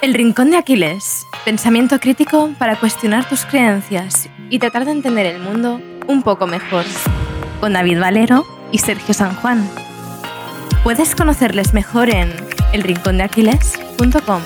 El Rincón de Aquiles. Pensamiento crítico para cuestionar tus creencias y tratar de entender el mundo un poco mejor. Con David Valero y Sergio San Juan. Puedes conocerles mejor en elrincondeaquiles.com.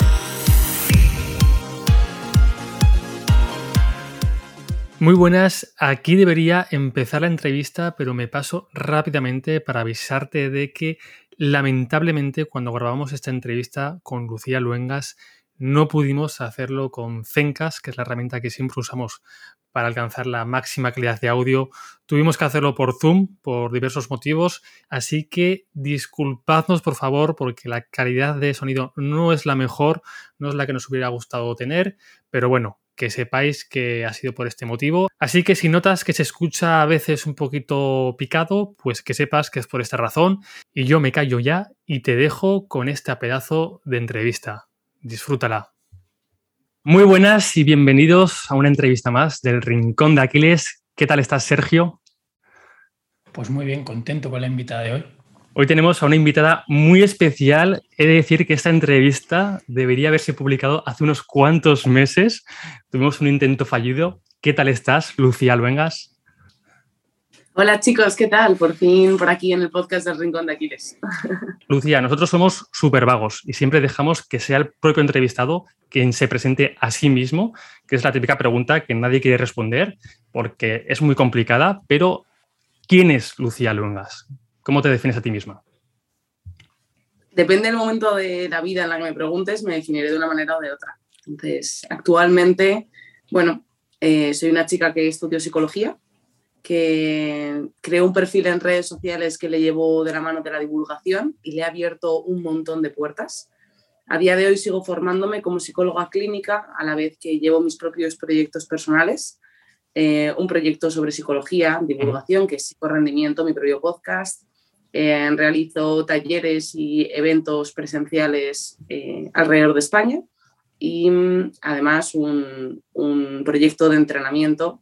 Muy buenas, aquí debería empezar la entrevista, pero me paso rápidamente para avisarte de que lamentablemente cuando grabamos esta entrevista con Lucía Luengas no pudimos hacerlo con Zencas, que es la herramienta que siempre usamos para alcanzar la máxima calidad de audio. Tuvimos que hacerlo por Zoom por diversos motivos, así que disculpadnos por favor porque la calidad de sonido no es la mejor, no es la que nos hubiera gustado tener, pero bueno, que sepáis que ha sido por este motivo. Así que si notas que se escucha a veces un poquito picado, pues que sepas que es por esta razón. Y yo me callo ya y te dejo con este pedazo de entrevista. Disfrútala. Muy buenas y bienvenidos a una entrevista más del Rincón de Aquiles. ¿Qué tal estás, Sergio? Pues muy bien, contento con la invitada de hoy. Hoy tenemos a una invitada muy especial. He de decir que esta entrevista debería haberse publicado hace unos cuantos meses. Tuvimos un intento fallido. ¿Qué tal estás, Lucía Luengas? Hola chicos, ¿qué tal? Por fin por aquí en el podcast del Rincón de Aquiles. Lucía, nosotros somos súper vagos y siempre dejamos que sea el propio entrevistado quien se presente a sí mismo, que es la típica pregunta que nadie quiere responder porque es muy complicada, pero ¿quién es Lucía Luengas? ¿Cómo te defines a ti misma? Depende del momento de la vida en la que me preguntes, me definiré de una manera o de otra. Entonces, actualmente, bueno, eh, soy una chica que estudió psicología, que creó un perfil en redes sociales que le llevó de la mano de la divulgación y le ha abierto un montón de puertas. A día de hoy sigo formándome como psicóloga clínica a la vez que llevo mis propios proyectos personales. Eh, un proyecto sobre psicología, divulgación, que es psicorrendimiento, mi propio podcast. Eh, realizo talleres y eventos presenciales eh, alrededor de España y mm, además un, un proyecto de entrenamiento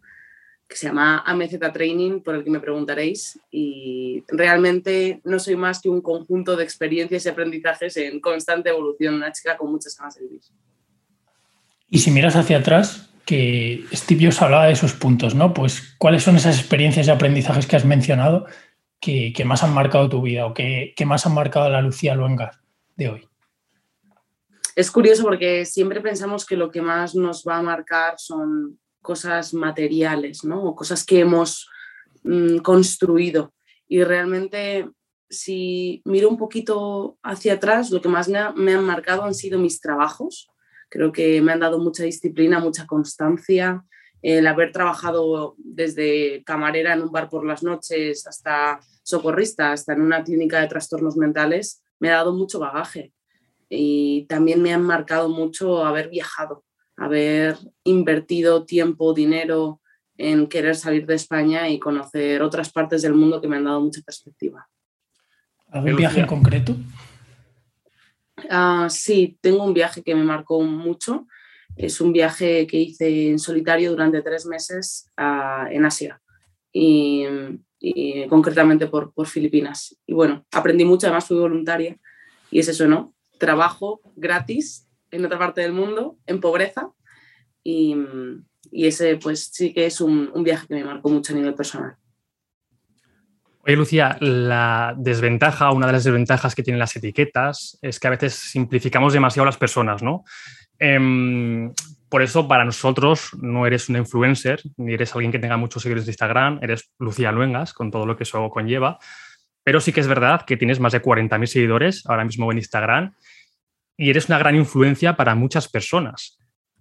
que se llama AMZ Training, por el que me preguntaréis. Y realmente no soy más que un conjunto de experiencias y aprendizajes en constante evolución, una chica con muchas ganas de vivir. Y si miras hacia atrás, que Steve Jobs hablaba de esos puntos, ¿no? Pues, ¿cuáles son esas experiencias y aprendizajes que has mencionado que, más han marcado tu vida o que, que más han marcado a la Lucía Luengas de hoy? Es curioso porque siempre pensamos que lo que más nos va a marcar son cosas materiales, ¿no? O cosas que hemos mm, construido. Y realmente, si miro un poquito hacia atrás, lo que más me, han marcado han sido mis trabajos. Creo que me han dado mucha disciplina, mucha constancia. El haber trabajado desde camarera en un bar por las noches hasta socorrista, hasta en una clínica de trastornos mentales, me ha dado mucho bagaje. Y también me han marcado mucho haber viajado haber invertido tiempo, dinero en querer salir de España y conocer otras partes del mundo que me han dado mucha perspectiva. ¿Algún viaje en concreto? Ah, sí, tengo un viaje que me marcó mucho. Es un viaje que hice en solitario durante tres meses ah, en Asia y, concretamente por, por, Filipinas. Y bueno, aprendí mucho, además fui voluntaria y es eso, ¿no? Trabajo gratis en otra parte del mundo, en pobreza, y, ese pues sí que es un, viaje que me marcó mucho a nivel personal. Oye, Lucía, la desventaja, una de las desventajas que tienen las etiquetas es que a veces simplificamos demasiado las personas, ¿no? Em, por eso, para nosotros, no eres una influencer, ni eres alguien que tenga muchos seguidores de Instagram, eres Lucía Luengas, con todo lo que eso conlleva. Pero sí que es verdad que tienes más de 40.000 seguidores ahora mismo en Instagram y eres una gran influencia para muchas personas.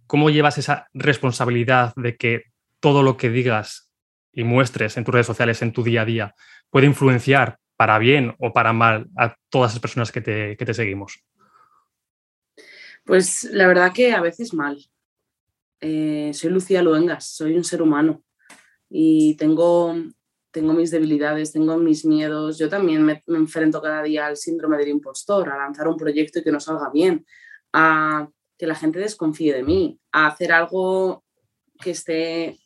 ¿Cómo llevas esa responsabilidad de que todo lo que digas y muestres en tus redes sociales, en tu día a día, puede influenciar para bien o para mal a todas las personas que te, que te seguimos? Pues la verdad que a veces mal. Eh, soy Lucía Luengas, soy un ser humano y tengo tengo mis debilidades, tengo mis miedos. Yo también me, enfrento cada día al síndrome del impostor, a lanzar un proyecto y que no salga bien, a que la gente desconfíe de mí, a hacer algo que esté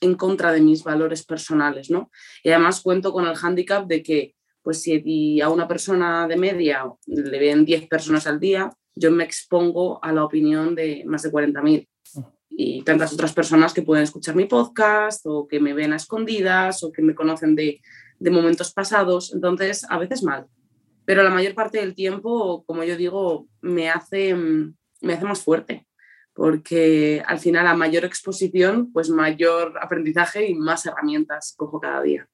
en contra de mis valores personales, ¿no? Y además cuento con el hándicap de que, pues si a una persona de media le ven 10 personas al día, yo me expongo a la opinión de más de 40.000 y tantas otras personas que pueden escuchar mi podcast o que me ven a escondidas o que me conocen de, de momentos pasados. Entonces, a veces mal, pero la mayor parte del tiempo, como yo digo, me hace, me hace más fuerte porque al final a mayor exposición, pues mayor aprendizaje y más herramientas cojo cada día.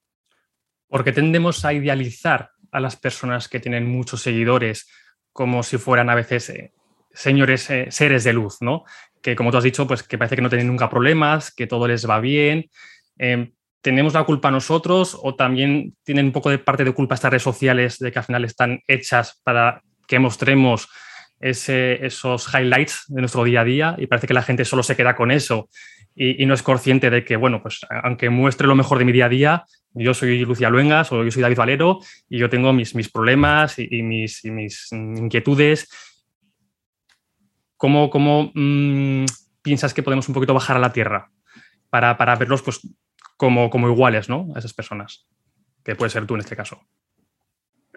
Porque tendemos a idealizar a las personas que tienen muchos seguidores como si fueran a veces eh, señores, eh, seres de luz, ¿no? Que como tú has dicho, pues que parece que no tienen nunca problemas, que todo les va bien. Em, ¿Tenemos la culpa nosotros o también tienen un poco de parte de culpa estas redes sociales de que al final están hechas para que mostremos esos highlights de nuestro día a día y parece que la gente solo se queda con eso y, no es consciente de que, bueno, pues aunque muestre lo mejor de mi día a día, yo soy Lucía Luengas o yo soy David Valero y yo tengo mis, mis problemas y, mis, mis, inquietudes. ¿Cómo, cómo mm, piensas que podemos un poquito bajar a la tierra para, para verlos pues, como, como iguales ¿no? a esas personas? Que puede ser tú en este caso.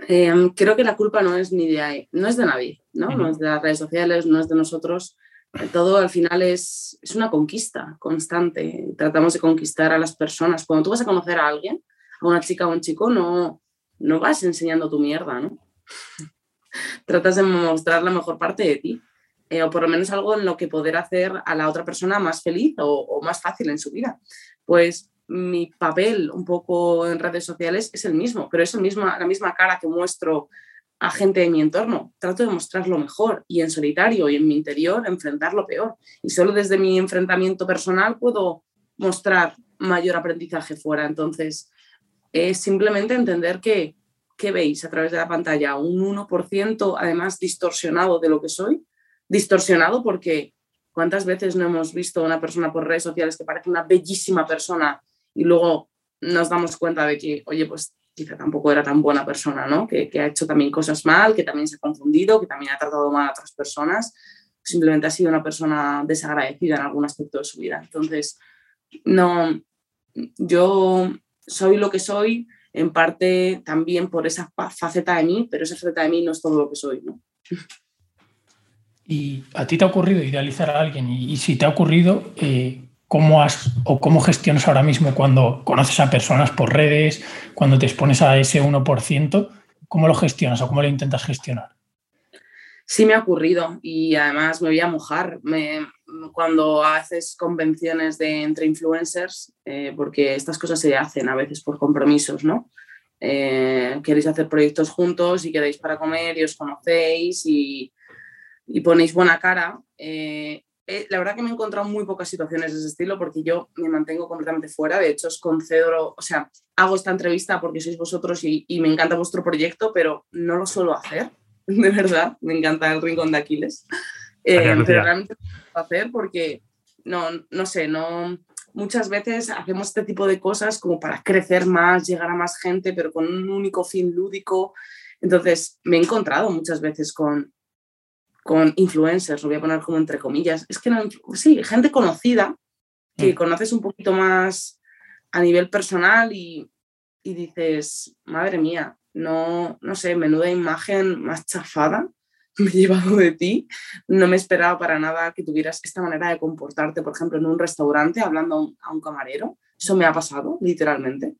Em, creo que la culpa no es ni de no es de nadie, ¿no? no es de las redes sociales, no es de nosotros. Todo al final es, es una conquista constante. Tratamos de conquistar a las personas. Cuando tú vas a conocer a alguien, a una chica o un chico, no, no vas enseñando tu mierda, ¿no? Tratas de mostrar la mejor parte de ti. Eh, o por lo menos algo en lo que poder hacer a la otra persona más feliz o, más fácil en su vida. Pues mi papel un poco en redes sociales es el mismo, pero es el mismo, la misma cara que muestro a gente de mi entorno. Trato de mostrar lo mejor y en solitario y en mi interior enfrentar lo peor. Y solo desde mi enfrentamiento personal puedo mostrar mayor aprendizaje fuera. Entonces, es simplemente entender que, ¿qué veis a través de la pantalla? Un 1% además distorsionado de lo que soy. Distorsionado porque ¿cuántas veces no hemos visto a una persona por redes sociales que parece una bellísima persona y luego nos damos cuenta de que, oye, pues quizá tampoco era tan buena persona, ¿no? Que, ha hecho también cosas mal, que también se ha confundido, que también ha tratado mal a otras personas, simplemente ha sido una persona desagradecida en algún aspecto de su vida. Entonces, no, yo soy lo que soy en parte también por esa faceta de mí, pero esa faceta de mí no es todo lo que soy, ¿no? ¿Y a ti te ha ocurrido idealizar a alguien? Y, si te ha ocurrido, eh, ¿Cómo has o cómo gestionas ahora mismo cuando conoces a personas por redes, cuando te expones a ese 1%? ¿Cómo lo gestionas o cómo lo intentas gestionar? Sí me ha ocurrido y además me voy a mojar cuando haces convenciones de, entre influencers, eh, porque estas cosas se hacen a veces por compromisos, ¿no? Eh, queréis hacer proyectos juntos y queréis para comer y os conocéis y, ponéis buena cara. Eh, eh, la verdad que me he encontrado muy pocas situaciones de ese estilo porque yo me mantengo completamente fuera. De hecho, os concedo, o sea, hago esta entrevista porque sois vosotros y, me encanta vuestro proyecto, pero no lo suelo hacer, de verdad. Me encanta el rincón de Aquiles. Eh, pero realmente no lo hacer porque, no, no sé, no, muchas veces hacemos este tipo de cosas como para crecer más, llegar a más gente, pero con un único fin lúdico. Entonces, me he encontrado muchas veces con, con influencers, lo voy a poner como entre comillas, es que no, sí, gente conocida que mm. conoces un poquito más a nivel personal y, y, dices, madre mía, no, no sé, menuda imagen más chafada me he llevado de ti, no me esperaba para nada que tuvieras esta manera de comportarte, por ejemplo, en un restaurante hablando a un, camarero, eso me ha pasado, literalmente.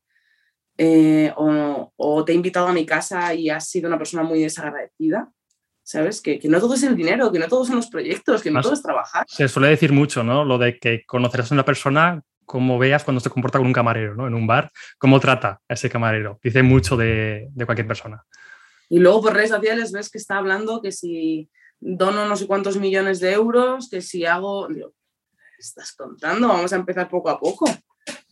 Eh, o, o, te he invitado a mi casa y has sido una persona muy desagradecida. ¿Sabes? Que, no todo es el dinero, que no todo son los proyectos, que no todo es trabajar. Se suele decir mucho, ¿no? Lo de que conocerás a una persona como veas cuando se comporta con un camarero, ¿no? En un bar, cómo trata a ese camarero. Dice mucho de, cualquier persona. Y luego por redes sociales ves que está hablando que si dono no sé cuántos millones de euros, que si hago... Digo, estás contando? Vamos a empezar poco a poco,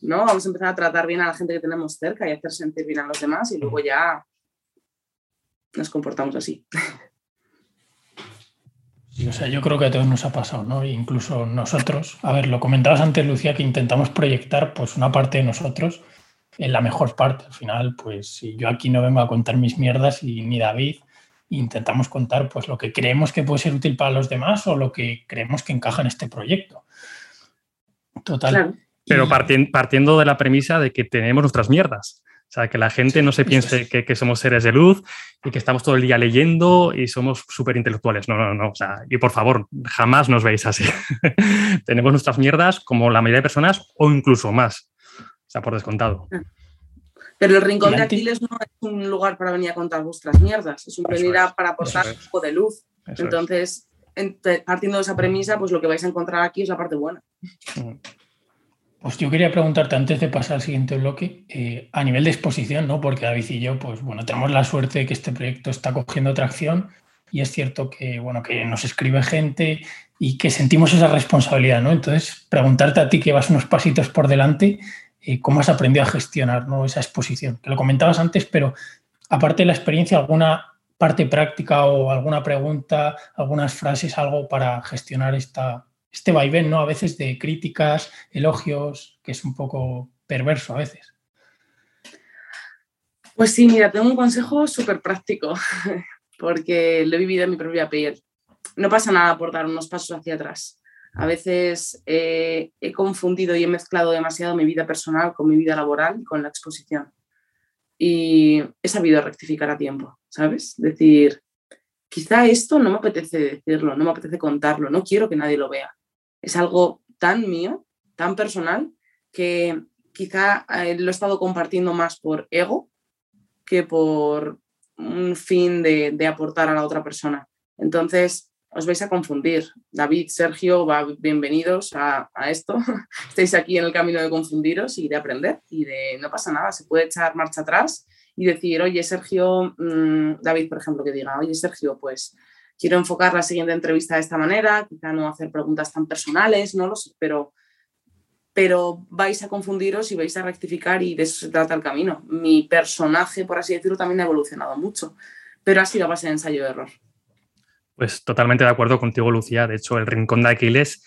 ¿no? Vamos a empezar a tratar bien a la gente que tenemos cerca y hacer sentir bien a los demás y luego ya nos comportamos así. o sea, yo creo que a todos nos ha pasado, ¿no? Incluso nosotros. A ver, lo comentabas antes, Lucía, que intentamos proyectar pues una parte de nosotros en la mejor parte. Al final, pues si yo aquí no vengo a contar mis mierdas y ni David, intentamos contar pues lo que creemos que puede ser útil para los demás o lo que creemos que encaja en este proyecto. Total. Pero partiendo de la premisa de que tenemos nuestras mierdas. O sea, que la gente no se piense que, somos seres de luz y que estamos todo el día leyendo y somos súper intelectuales. No, no, no. O sea, y por favor, jamás nos veis así. Tenemos nuestras mierdas como la mayoría de personas o incluso más. O sea, por descontado. Pero el rincón de Aquiles no es un lugar para venir a contar vuestras mierdas, es un venir para aportar un poco de luz. Entonces, partiendo de esa premisa, pues lo que vais a encontrar aquí es la parte buena. Mm. Pues yo quería preguntarte antes de pasar al siguiente bloque, eh, a nivel de exposición, ¿no? Porque David y yo, pues bueno, tenemos la suerte de que este proyecto está cogiendo tracción y es cierto que, bueno, que nos escribe gente y que sentimos esa responsabilidad, ¿no? Entonces, preguntarte a ti que vas unos pasitos por delante, eh, ¿cómo has aprendido a gestionar ¿no? esa exposición? Que lo comentabas antes, pero aparte de la experiencia, ¿alguna parte práctica o alguna pregunta, algunas frases, algo para gestionar esta, este vaivén, ¿no? A veces de críticas, elogios, que es un poco perverso a veces. Pues sí, mira, tengo un consejo súper práctico, porque lo he vivido en mi propia piel. No pasa nada por dar unos pasos hacia atrás. A veces he confundido y he mezclado demasiado mi vida personal con mi vida laboral con la exposición. Y he sabido rectificar a tiempo, ¿sabes? Decir, quizá esto no me apetece decirlo, no me apetece contarlo, no quiero que nadie lo vea. Es algo tan mío, tan personal, que quizá eh, lo he estado compartiendo más por ego que por un fin de, aportar a la otra persona. Entonces, os vais a confundir. David, Sergio, va, bienvenidos a, a, esto. Estáis aquí en el camino de confundiros y de aprender y de no pasa nada, se puede echar marcha atrás y decir, oye, Sergio, mm, David, por ejemplo, que diga, oye, Sergio, pues quiero enfocar la siguiente entrevista de esta manera, quizá no hacer preguntas tan personales, no lo sé, pero, pero vais a confundiros y vais a rectificar y de eso se trata el camino. Mi personaje, por así decirlo, también ha evolucionado mucho, pero ha sido a base de ensayo de error. Pues totalmente de acuerdo contigo, Lucía. De hecho, el Rincón de Aquiles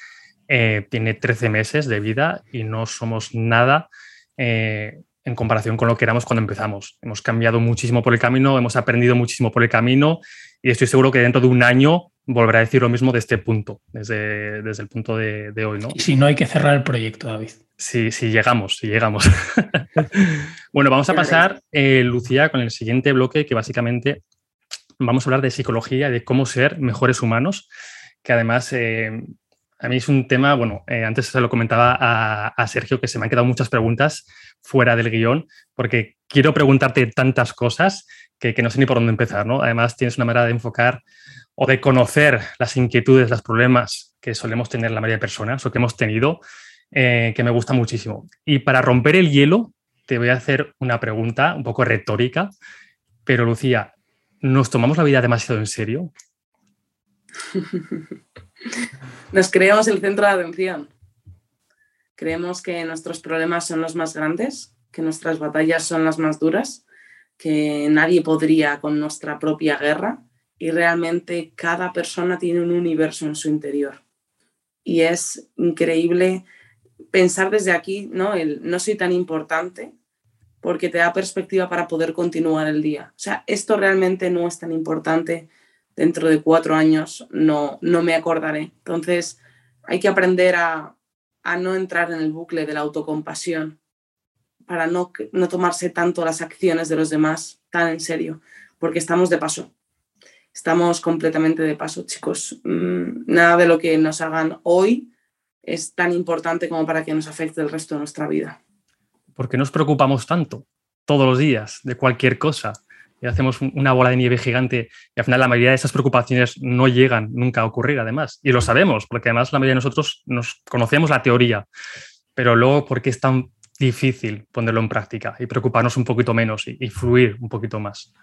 eh, tiene 13 meses de vida y no somos nada eh, en comparación con lo que éramos cuando empezamos. Hemos cambiado muchísimo por el camino, hemos aprendido muchísimo por el camino y estoy seguro que dentro de un año volverá a decir lo mismo de este punto, desde, desde el punto de, hoy. ¿no? Y si no, hay que cerrar el proyecto, David. Sí, sí, llegamos, si llegamos. bueno, vamos a pasar, eh, Lucía, con el siguiente bloque que básicamente vamos a hablar de psicología, de cómo ser mejores humanos, que además eh, a mí es un tema, bueno, eh, antes se lo comentaba a, Sergio que se me han quedado muchas preguntas fuera del guion, porque quiero preguntarte tantas cosas que, no sé ni por dónde empezar, ¿no? Además tienes una manera de enfocar o de conocer las inquietudes, los problemas que solemos tener la mayoría de personas o que hemos tenido, eh, que me gusta muchísimo. Y para romper el hielo, te voy a hacer una pregunta un poco retórica, pero Lucía, ¿nos tomamos la vida demasiado en serio? Nos creemos el centro de atención. Creemos que nuestros problemas son los más grandes, que nuestras batallas son las más duras, que nadie podría con nuestra propia guerra y realmente cada persona tiene un universo en su interior. Y es increíble pensar desde aquí, ¿no? El no soy tan importante, porque te da perspectiva para poder continuar el día. O sea, esto realmente no es tan importante. Dentro de cuatro años no, no me acordaré. Entonces, hay que aprender a, no entrar en el bucle de la autocompasión para no, no tomarse tanto las acciones de los demás tan en serio, porque estamos de paso. Estamos completamente de paso, chicos. Mm, nada de lo que nos hagan hoy es tan importante como para que nos afecte el resto de nuestra vida. ¿Por qué nos preocupamos tanto todos los días de cualquier cosa? Y hacemos una bola de nieve gigante y al final la mayoría de esas preocupaciones no llegan nunca a ocurrir además. Y lo sabemos, porque además la mayoría de nosotros nos conocemos la teoría, pero luego ¿por qué es tan difícil ponerlo en práctica y preocuparnos un poquito menos y, y fluir un poquito más?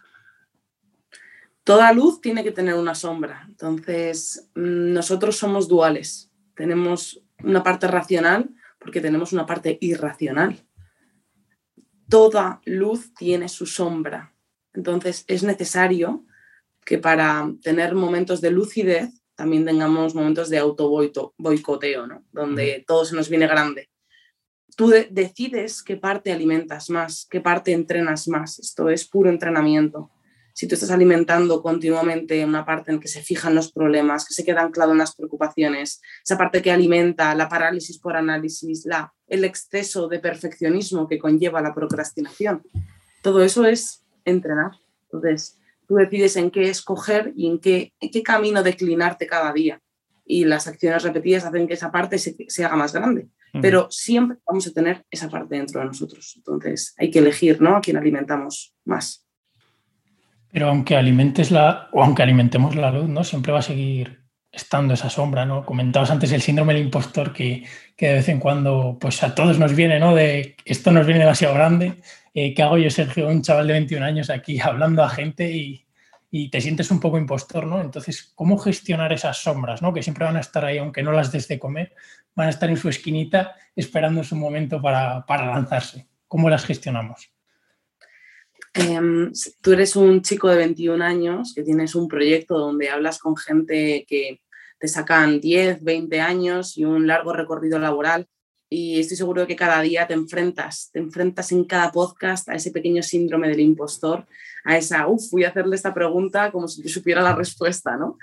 Toda luz tiene que tener una sombra. Entonces, mm, nosotros somos duales. Tenemos una parte racional porque tenemos una parte irracional toda luz tiene su sombra. Entonces es necesario que para tener momentos de lucidez también tengamos momentos de auto boicoteo, ¿no? donde todo se nos viene grande. Tú decides qué parte alimentas más, qué parte entrenas más. Esto es puro entrenamiento si tú estás alimentando continuamente una parte en que se fijan los problemas, que se queda anclado en las preocupaciones, esa parte que alimenta la parálisis por análisis, la, el exceso de perfeccionismo que conlleva la procrastinación, todo eso es entrenar. Entonces, tú decides en qué escoger y en qué, qué camino declinarte cada día. Y las acciones repetidas hacen que esa parte se, se haga más grande. Pero siempre vamos a tener esa parte dentro de nosotros. Entonces, hay que elegir ¿no? a quién alimentamos más. Pero aunque alimentes la, o aunque alimentemos la luz, ¿no? Siempre va a seguir estando esa sombra, ¿no? Comentabas antes el síndrome del impostor que, que de vez en cuando, pues a todos nos viene, ¿no? De esto nos viene demasiado grande. Eh, ¿Qué hago yo, Sergio, un chaval de 21 años aquí hablando a gente y, y, te sientes un poco impostor, ¿no? Entonces, ¿cómo gestionar esas sombras, ¿no? Que siempre van a estar ahí, aunque no las des de comer, van a estar en su esquinita esperando su momento para, para lanzarse. ¿Cómo las gestionamos? Em, tú eres un chico de 21 años que tienes un proyecto donde hablas con gente que te sacan 10, 20 años y un largo recorrido laboral y estoy seguro de que cada día te enfrentas, te enfrentas en cada podcast a ese pequeño síndrome del impostor, a esa, uff, voy a hacerle esta pregunta como si yo supiera la respuesta, ¿no?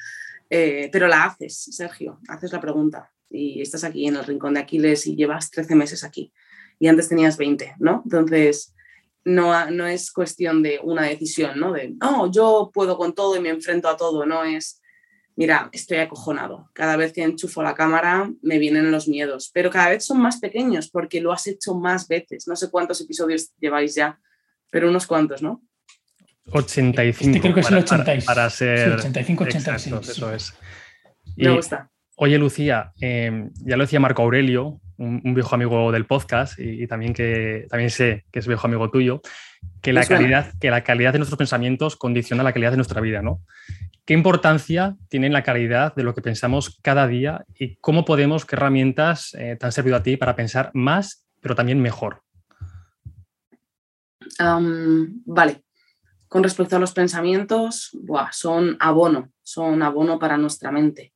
Eh, pero la haces, Sergio, haces la pregunta y estás aquí en el Rincón de Aquiles y llevas 13 meses aquí y antes tenías 20, ¿no? Entonces, no, no es cuestión de una decisión, ¿no? De, no, yo puedo con todo y me enfrento a todo, no es, mira, estoy acojonado. Cada vez que enchufo la cámara me vienen los miedos, pero cada vez son más pequeños porque lo has hecho más veces. No sé cuántos episodios lleváis ya, pero unos cuantos, ¿no? 85. Este creo que es el 86. Para, ser. 85, 86. eso es. me gusta. Oye, Lucía, eh, ya lo decía Marco Aurelio, un, viejo amigo del podcast y, también que también sé que es viejo amigo tuyo, que la, calidad, que la calidad de nuestros pensamientos condiciona la calidad de nuestra vida, ¿no? ¿Qué importancia tiene la calidad de lo que pensamos cada día y cómo podemos, qué herramientas eh, te han servido a ti para pensar más, pero también mejor? vale. Con respecto a los pensamientos, son abono, son abono para nuestra mente.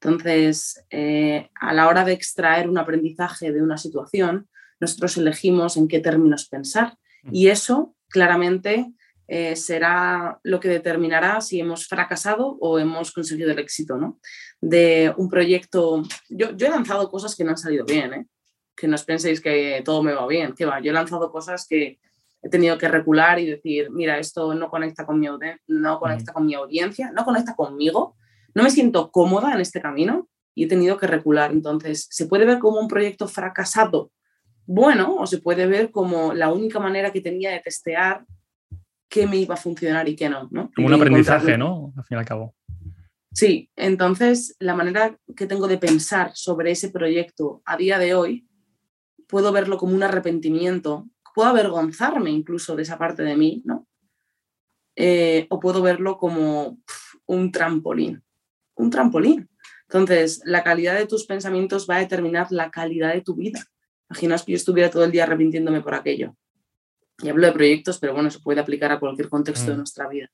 Entonces, eh, a la hora de extraer un aprendizaje de una situación, nosotros elegimos en qué términos pensar mm. y eso claramente eh, será lo que determinará si hemos fracasado o hemos conseguido el éxito ¿no? de un proyecto. Yo, he lanzado cosas que no han salido bien, ¿eh? que no os penséis que todo me va bien, que va, yo he lanzado cosas que he tenido que recular y decir, mira, esto no conecta con mi, no conecta con mi audiencia, no conecta conmigo, no me siento cómoda en este camino y he tenido que recular. Entonces, se puede ver como un proyecto fracasado bueno o se puede ver como la única manera que tenía de testear qué me iba a funcionar y qué no. ¿no? Como un aprendizaje, ¿no? Al fin y al cabo. Sí, entonces la manera que tengo de pensar sobre ese proyecto a día de hoy, puedo verlo como un arrepentimiento, puedo avergonzarme incluso de esa parte de mí, ¿no? Eh, o puedo verlo como un trampolín un trampolín. Entonces, la calidad de tus pensamientos va a determinar la calidad de tu vida. Imaginaos que yo estuviera todo el día arrepintiéndome por aquello. Y hablo de proyectos, pero bueno, se puede aplicar a cualquier contexto de mm. nuestra vida.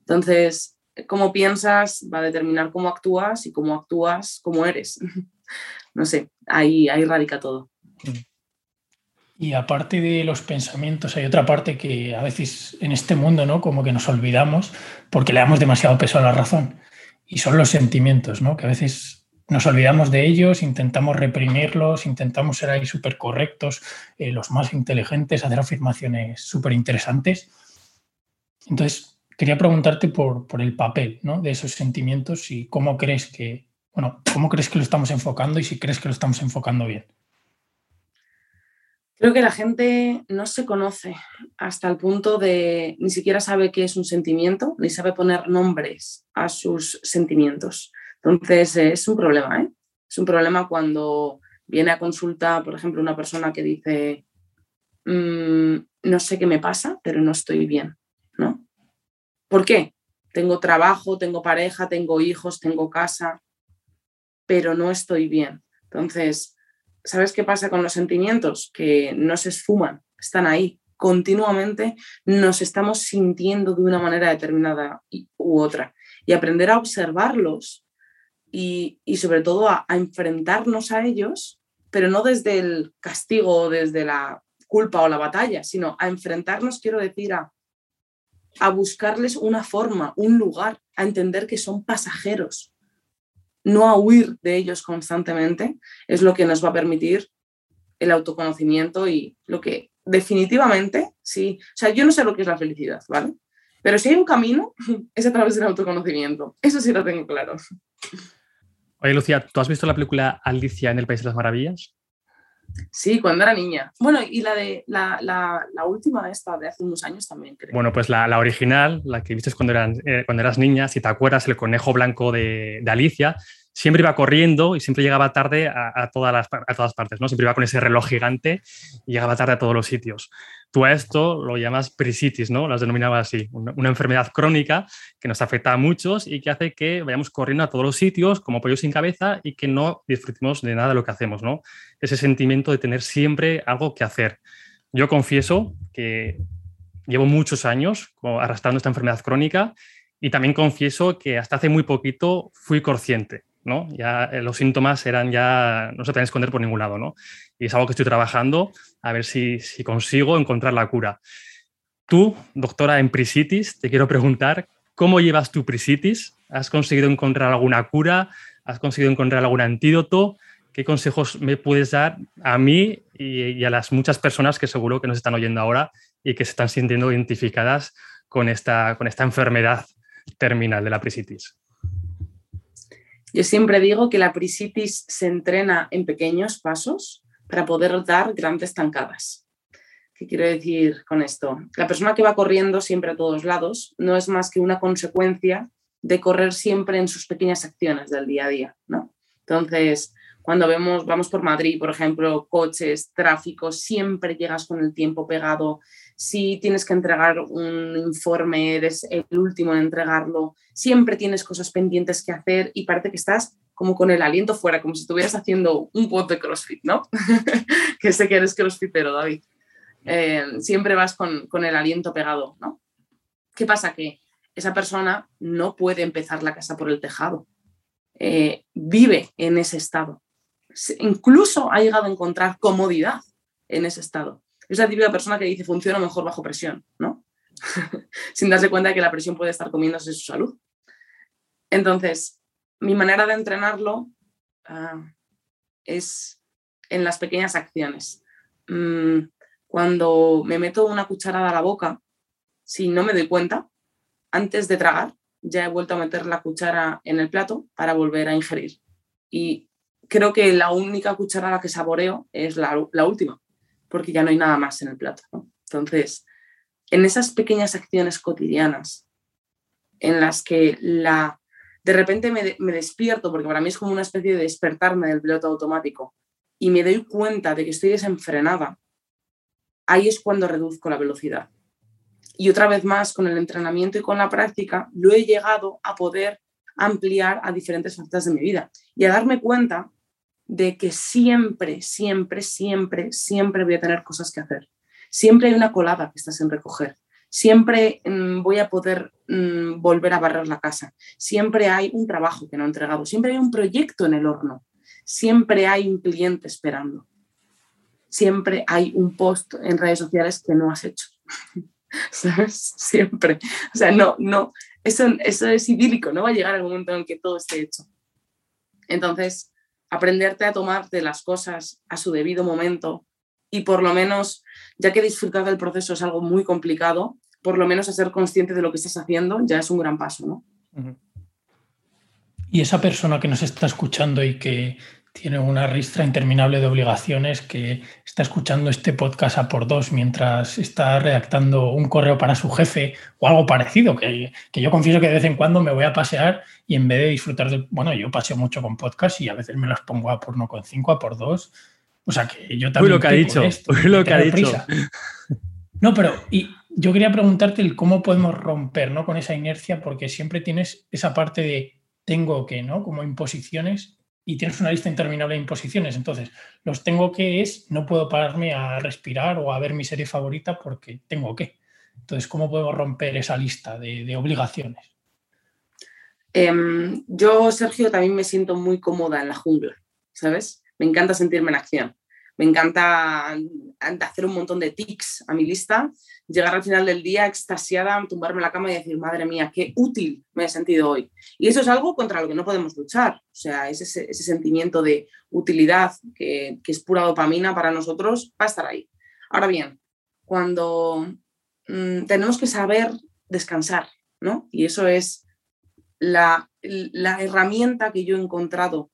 Entonces, cómo piensas va a determinar cómo actúas y cómo actúas, cómo eres. no sé, ahí, ahí radica todo. Mm. Y aparte de los pensamientos, hay otra parte que a veces en este mundo, ¿no? Como que nos olvidamos porque le damos demasiado peso a la razón y son los sentimientos, ¿no? Que a veces nos olvidamos de ellos, intentamos reprimirlos, intentamos ser ahí súper correctos, eh, los más inteligentes, hacer afirmaciones súper interesantes. Entonces, quería preguntarte por, por, el papel ¿no? de esos sentimientos y cómo crees que, bueno, cómo crees que lo estamos enfocando y si crees que lo estamos enfocando bien. Creo que la gente no se conoce hasta el punto de ni siquiera sabe qué es un sentimiento, ni sabe poner nombres a sus sentimientos. Entonces, eh, es un problema, ¿eh? Es un problema cuando viene a consulta, por ejemplo, una persona que dice, mm, no sé qué me pasa, pero no estoy bien, ¿no? ¿Por qué? Tengo trabajo, tengo pareja, tengo hijos, tengo casa, pero no estoy bien. Entonces, ¿sabes qué pasa con los sentimientos? Que no se esfuman, están ahí continuamente, nos estamos sintiendo de una manera determinada u otra. Y aprender a observarlos y, sobre todo a, enfrentarnos a ellos, pero no desde el castigo o desde la culpa o la batalla, sino a enfrentarnos, quiero decir, a, a buscarles una forma, un lugar, a entender que son pasajeros, no a huir de ellos constantemente, es lo que nos va a permitir el autoconocimiento y lo que definitivamente, sí. O sea, yo no sé lo que es la felicidad, ¿vale? Pero si hay un camino, es a través del autoconocimiento. Eso sí lo tengo claro. Oye, Lucía, ¿tú has visto la película Alicia en el País de las Maravillas? Sí, cuando era niña. Bueno, y la de la, la, última esta de hace unos años también, creo. Bueno, pues la, la original, la que viste cuando, eran, eh, cuando eras niña, si te acuerdas, el conejo blanco de, de Alicia, siempre iba corriendo y siempre llegaba tarde a, todas las, a todas partes, ¿no? Siempre iba con ese reloj gigante y llegaba tarde a todos los sitios. Tú a esto lo llamas prisitis, ¿no? Las denominaba así, una, una, enfermedad crónica que nos afecta a muchos y que hace que vayamos corriendo a todos los sitios como pollos sin cabeza y que no disfrutemos de nada de lo que hacemos, ¿no? Ese sentimiento de tener siempre algo que hacer. Yo confieso que llevo muchos años arrastrando esta enfermedad crónica y también confieso que hasta hace muy poquito fui consciente ¿no? Ya eh, los síntomas eran ya, no se pueden esconder por ningún lado, ¿no? Y es algo que estoy trabajando a ver si, si consigo encontrar la cura. Tú, doctora en prisitis, te quiero preguntar, ¿cómo llevas tu prisitis? ¿Has conseguido encontrar alguna cura? ¿Has conseguido encontrar algún antídoto? ¿Qué consejos me puedes dar a mí y, y a las muchas personas que seguro que nos están oyendo ahora y que se están sintiendo identificadas con esta, con esta enfermedad terminal de la prisitis? Yo siempre digo que la prisitis se entrena en pequeños pasos para poder dar grandes tancadas. ¿Qué quiero decir con esto? La persona que va corriendo siempre a todos lados no es más que una consecuencia de correr siempre en sus pequeñas acciones del día a día, ¿no? Entonces, cuando vemos, vamos por Madrid, por ejemplo, coches, tráfico, siempre llegas con el tiempo pegado, si tienes que entregar un informe, eres el último en entregarlo, siempre tienes cosas pendientes que hacer y parece que estás como con el aliento fuera, como si estuvieras haciendo un pot de CrossFit, ¿no? que sé que eres CrossFitero, David. Eh, siempre vas con, con, el aliento pegado, ¿no? ¿Qué pasa? Que esa persona no puede empezar la casa por el tejado. Eh, vive en ese estado. Incluso ha llegado a encontrar comodidad en ese estado es la típica persona que dice funciona mejor bajo presión, ¿no? Sin darse cuenta de que la presión puede estar comiéndose su salud. Entonces, mi manera de entrenarlo uh, es en las pequeñas acciones. Mm, cuando me meto una cucharada a la boca, si no me doy cuenta, antes de tragar, ya he vuelto a meter la cuchara en el plato para volver a ingerir. Y creo que la única cucharada que saboreo es la última porque ya no hay nada más en el plato. Entonces, en esas pequeñas acciones cotidianas en las que la, de repente me, me, despierto, porque para mí es como una especie de despertarme del piloto automático, y me doy cuenta de que estoy desenfrenada, ahí es cuando reduzco la velocidad. Y otra vez más, con el entrenamiento y con la práctica, lo he llegado a poder ampliar a diferentes facetas de mi vida y a darme cuenta de que siempre, siempre, siempre, siempre voy a tener cosas que hacer. Siempre hay una colada que estás en recoger. Siempre mmm, voy a poder mmm, volver a barrer la casa. Siempre hay un trabajo que no he entregado. Siempre hay un proyecto en el horno. Siempre hay un cliente esperando. Siempre hay un post en redes sociales que no has hecho. ¿Sabes? Siempre. O sea, no, no. Eso, eso es idílico. No va a llegar el momento en que todo esté hecho. Entonces, aprenderte a tomarte las cosas a su debido momento y por lo menos, ya que disfrutar del proceso es algo muy complicado, por lo menos a ser consciente de lo que estás haciendo ya es un gran paso, ¿no? Y esa persona que nos está escuchando y que tiene una ristra interminable de obligaciones, que está escuchando este podcast a por dos mientras está redactando un correo para su jefe o algo parecido, que, que, yo confieso que de vez en cuando me voy a pasear y en vez de disfrutar de, bueno, yo paseo mucho con podcast y a veces me las pongo a por no con cinco, a por dos. O sea que yo también... Uy, lo que ha dicho, esto, Uy, lo que ha dicho. No, pero y yo quería preguntarte el cómo podemos romper ¿no? con esa inercia, porque siempre tienes esa parte de tengo que, ¿no? Como imposiciones y tienes una lista interminable de imposiciones. Entonces, los tengo que es, no puedo pararme a respirar o a ver mi serie favorita porque tengo que. Entonces, ¿cómo podemos romper esa lista de, obligaciones? Eh, yo, Sergio, también me siento muy cómoda en la jungla, ¿sabes? Me encanta sentirme en acción. Me encanta hacer un montón de tics a mi lista, llegar al final del día extasiada, tumbarme en la cama y decir, madre mía, qué útil me he sentido hoy. Y eso es algo contra lo que no podemos luchar. O sea, ese, ese sentimiento de utilidad que, que es pura dopamina para nosotros va a estar ahí. Ahora bien, cuando mm, tenemos que saber descansar, ¿no? Y eso es la, la herramienta que yo he encontrado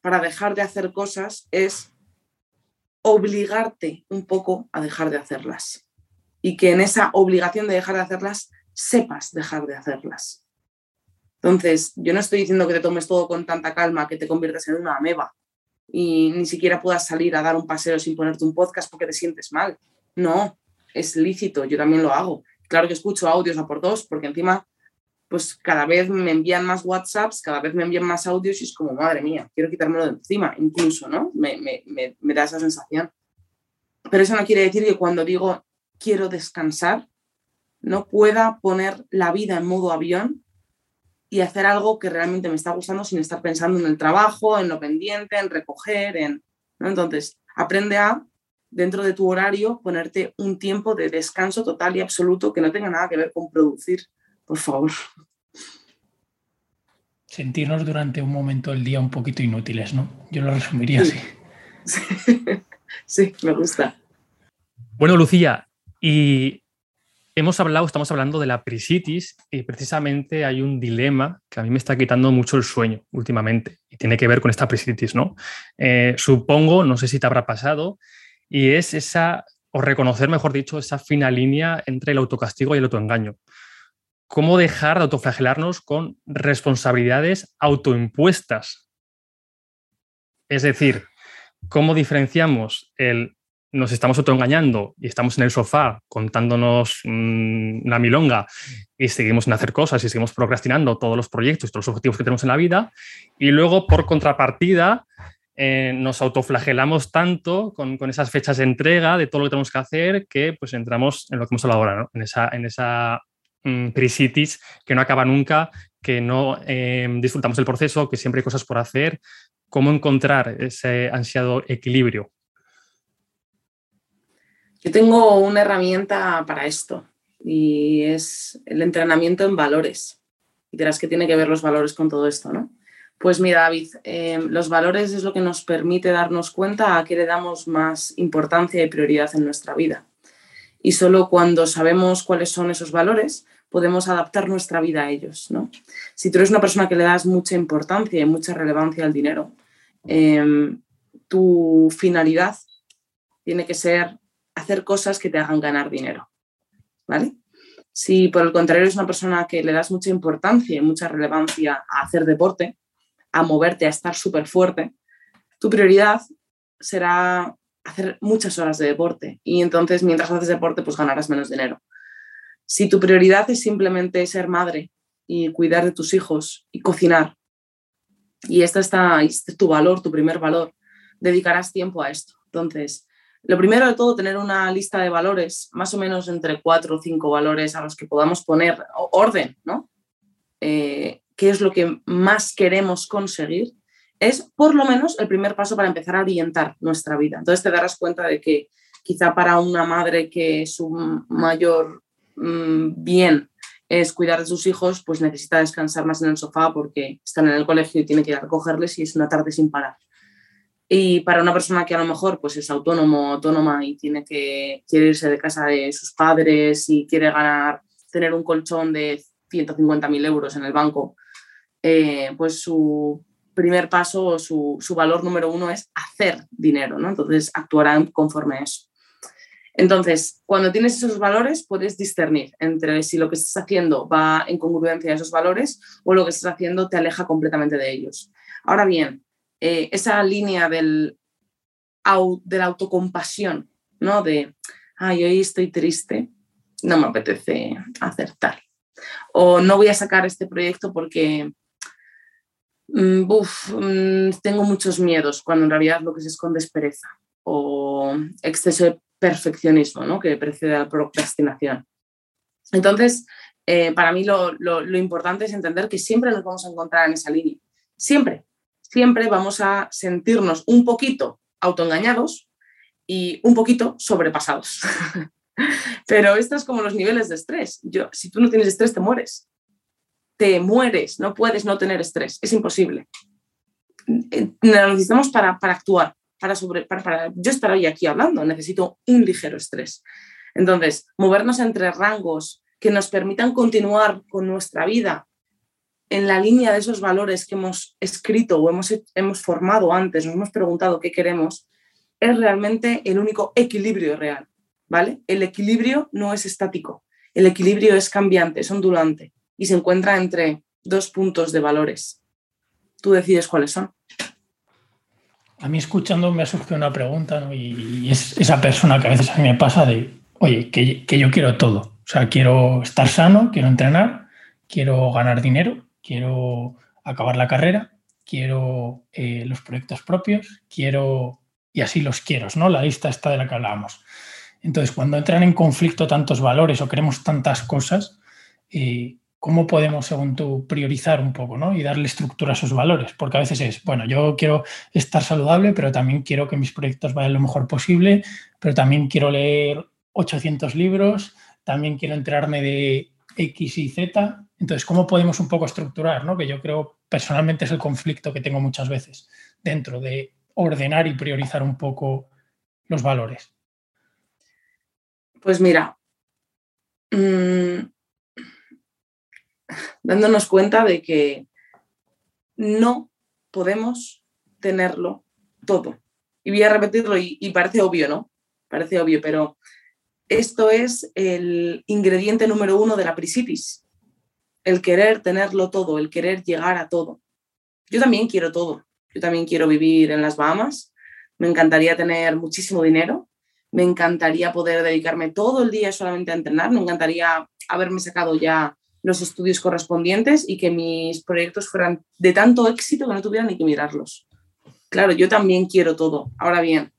para dejar de hacer cosas es obligarte un poco a dejar de hacerlas. Y que en esa obligación de dejar de hacerlas, sepas dejar de hacerlas. Entonces, yo no estoy diciendo que te tomes todo con tanta calma, que te conviertas en una ameba y ni siquiera puedas salir a dar un paseo sin ponerte un podcast porque te sientes mal. No, es lícito, yo también lo hago. Claro que escucho audios a por dos, porque encima, pues cada vez me envían más WhatsApps, cada vez me envían más audios y es como, madre mía, quiero quitármelo de encima, incluso, ¿no? Me, me da esa sensación. Pero eso no quiere decir que cuando digo quiero descansar, no pueda poner la vida en modo avión y hacer algo que realmente me está gustando sin estar pensando en el trabajo, en lo pendiente, en recoger, en... Entonces, aprende a, dentro de tu horario, ponerte un tiempo de descanso total y absoluto que no tenga nada que ver con producir, por favor. Sentirnos durante un momento del día un poquito inútiles, ¿no? Yo lo resumiría así. sí, me gusta. Bueno, Lucía, y hemos hablado, estamos hablando de la prisitis y precisamente hay un dilema que a mí me está quitando mucho el sueño últimamente y tiene que ver con esta prisitis, ¿no? Eh, supongo, no sé si te habrá pasado, y es esa, o reconocer, mejor dicho, esa fina línea entre el autocastigo y el autoengaño. ¿Cómo dejar de autoflagelarnos con responsabilidades autoimpuestas? Es decir, ¿cómo diferenciamos el nos estamos autoengañando y estamos en el sofá contándonos mm, una milonga y seguimos sin hacer cosas y seguimos procrastinando todos los proyectos todos los objetivos que tenemos en la vida. Y luego, por contrapartida, eh, nos autoflagelamos tanto con, esas fechas de entrega de todo lo que tenemos que hacer que pues entramos en lo que hemos hablado ahora, en esa, en esa mm, prisitis que no acaba nunca, que no eh, disfrutamos del proceso, que siempre hay cosas por hacer. ¿Cómo encontrar ese ansiado equilibrio? Yo tengo una herramienta para esto y es el entrenamiento en valores. Y dirás que tiene que ver los valores con todo esto, ¿no? Pues mira, David, eh, los valores es lo que nos permite darnos cuenta a qué le damos más importancia y prioridad en nuestra vida. Y solo cuando sabemos cuáles son esos valores, podemos adaptar nuestra vida a ellos, ¿no? Si tú eres una persona que le das mucha importancia y mucha relevancia al dinero, eh, tu finalidad tiene que ser hacer cosas que te hagan ganar dinero. ¿Vale? Si por el contrario eres una persona que le das mucha importancia y mucha relevancia a hacer deporte, a moverte, a estar súper fuerte, tu prioridad será hacer muchas horas de deporte y entonces mientras haces deporte pues ganarás menos dinero. Si tu prioridad es simplemente ser madre y cuidar de tus hijos y cocinar y este, está, es tu valor, tu primer valor, dedicarás tiempo a esto. Entonces, lo primero de todo, tener una lista de valores, más o menos entre cuatro o cinco valores a los que podamos poner orden, ¿no? Eh, ¿Qué es lo que más queremos conseguir? Es por lo menos el primer paso para empezar a orientar nuestra vida. Entonces te darás cuenta de que quizá para una madre que su mayor mm, bien es cuidar de sus hijos, pues necesita descansar más en el sofá porque están en el colegio y tiene que ir a recogerles y es una tarde sin parar. Y para una persona que a lo mejor pues, es autónomo, autónoma y tiene que quiere irse de casa de sus padres y quiere ganar, tener un colchón de 150.000 euros en el banco, eh, pues su primer paso, su, su valor número uno es hacer dinero, ¿no? Entonces actuarán conforme a eso. Entonces, cuando tienes esos valores, puedes discernir entre si lo que estás haciendo va en congruencia a esos valores o lo que estás haciendo te aleja completamente de ellos. Ahora bien, eh, esa línea del, de la autocompasión, ¿no? De, ay, hoy estoy triste, no me apetece hacer tal. O no voy a sacar este proyecto porque mm, mm, tengo muchos miedos, cuando en realidad lo que se esconde es pereza o exceso de perfeccionismo, ¿no? Que precede a la procrastinación. Entonces, eh, para mí lo, lo importante es entender que siempre nos vamos a encontrar en esa línea. Siempre, siempre vamos a sentirnos un poquito autoengañados y un poquito sobrepasados. Pero esto es como los niveles de estrés. Yo, si tú no tienes estrés, te mueres. Te mueres, no puedes no tener estrés, es imposible. Eh, lo necesitamos para, actuar, para, sobre, para, yo estar hoy aquí hablando, necesito un ligero estrés. Entonces, movernos entre rangos que nos permitan continuar con nuestra vida en la línea de esos valores que hemos escrito o hemos, hemos formado antes, nos hemos preguntado qué queremos, es realmente el único equilibrio real, ¿vale? El equilibrio no es estático, el equilibrio es cambiante, es ondulante y se encuentra entre dos puntos de valores. Tú decides cuáles son. A mí escuchando me ha surgido una pregunta y, es esa persona que a veces me pasa de, oye, que, que yo quiero todo. O sea, quiero estar sano, quiero entrenar, quiero ganar dinero, quiero acabar la carrera, quiero eh, los proyectos propios, quiero, y así los quiero, ¿no? La lista está de la que hablábamos. Entonces, cuando entran en conflicto tantos valores o queremos tantas cosas, eh, ¿cómo podemos, según tú, priorizar un poco ¿no? y darle estructura a esos valores? Porque a veces es, bueno, yo quiero estar saludable, pero también quiero que mis proyectos vayan lo mejor posible, pero también quiero leer 800 libros, también quiero enterarme de X y Z. Entonces, ¿cómo podemos un poco estructurar? ¿no? Que yo creo personalmente es el conflicto que tengo muchas veces dentro de ordenar y priorizar un poco los valores. Pues mira, mmm dándonos cuenta de que no podemos tenerlo todo. Y voy a repetirlo y, parece obvio, ¿no? Parece obvio, pero esto es el ingrediente número uno de la prisitis. El querer tenerlo todo, el querer llegar a todo. Yo también quiero todo. Yo también quiero vivir en las Bahamas. Me encantaría tener muchísimo dinero. Me encantaría poder dedicarme todo el día solamente a entrenar. Me encantaría haberme sacado ya los estudios correspondientes y que mis proyectos fueran de tanto éxito que no tuviera ni que mirarlos. Claro, yo también quiero todo. Ahora bien,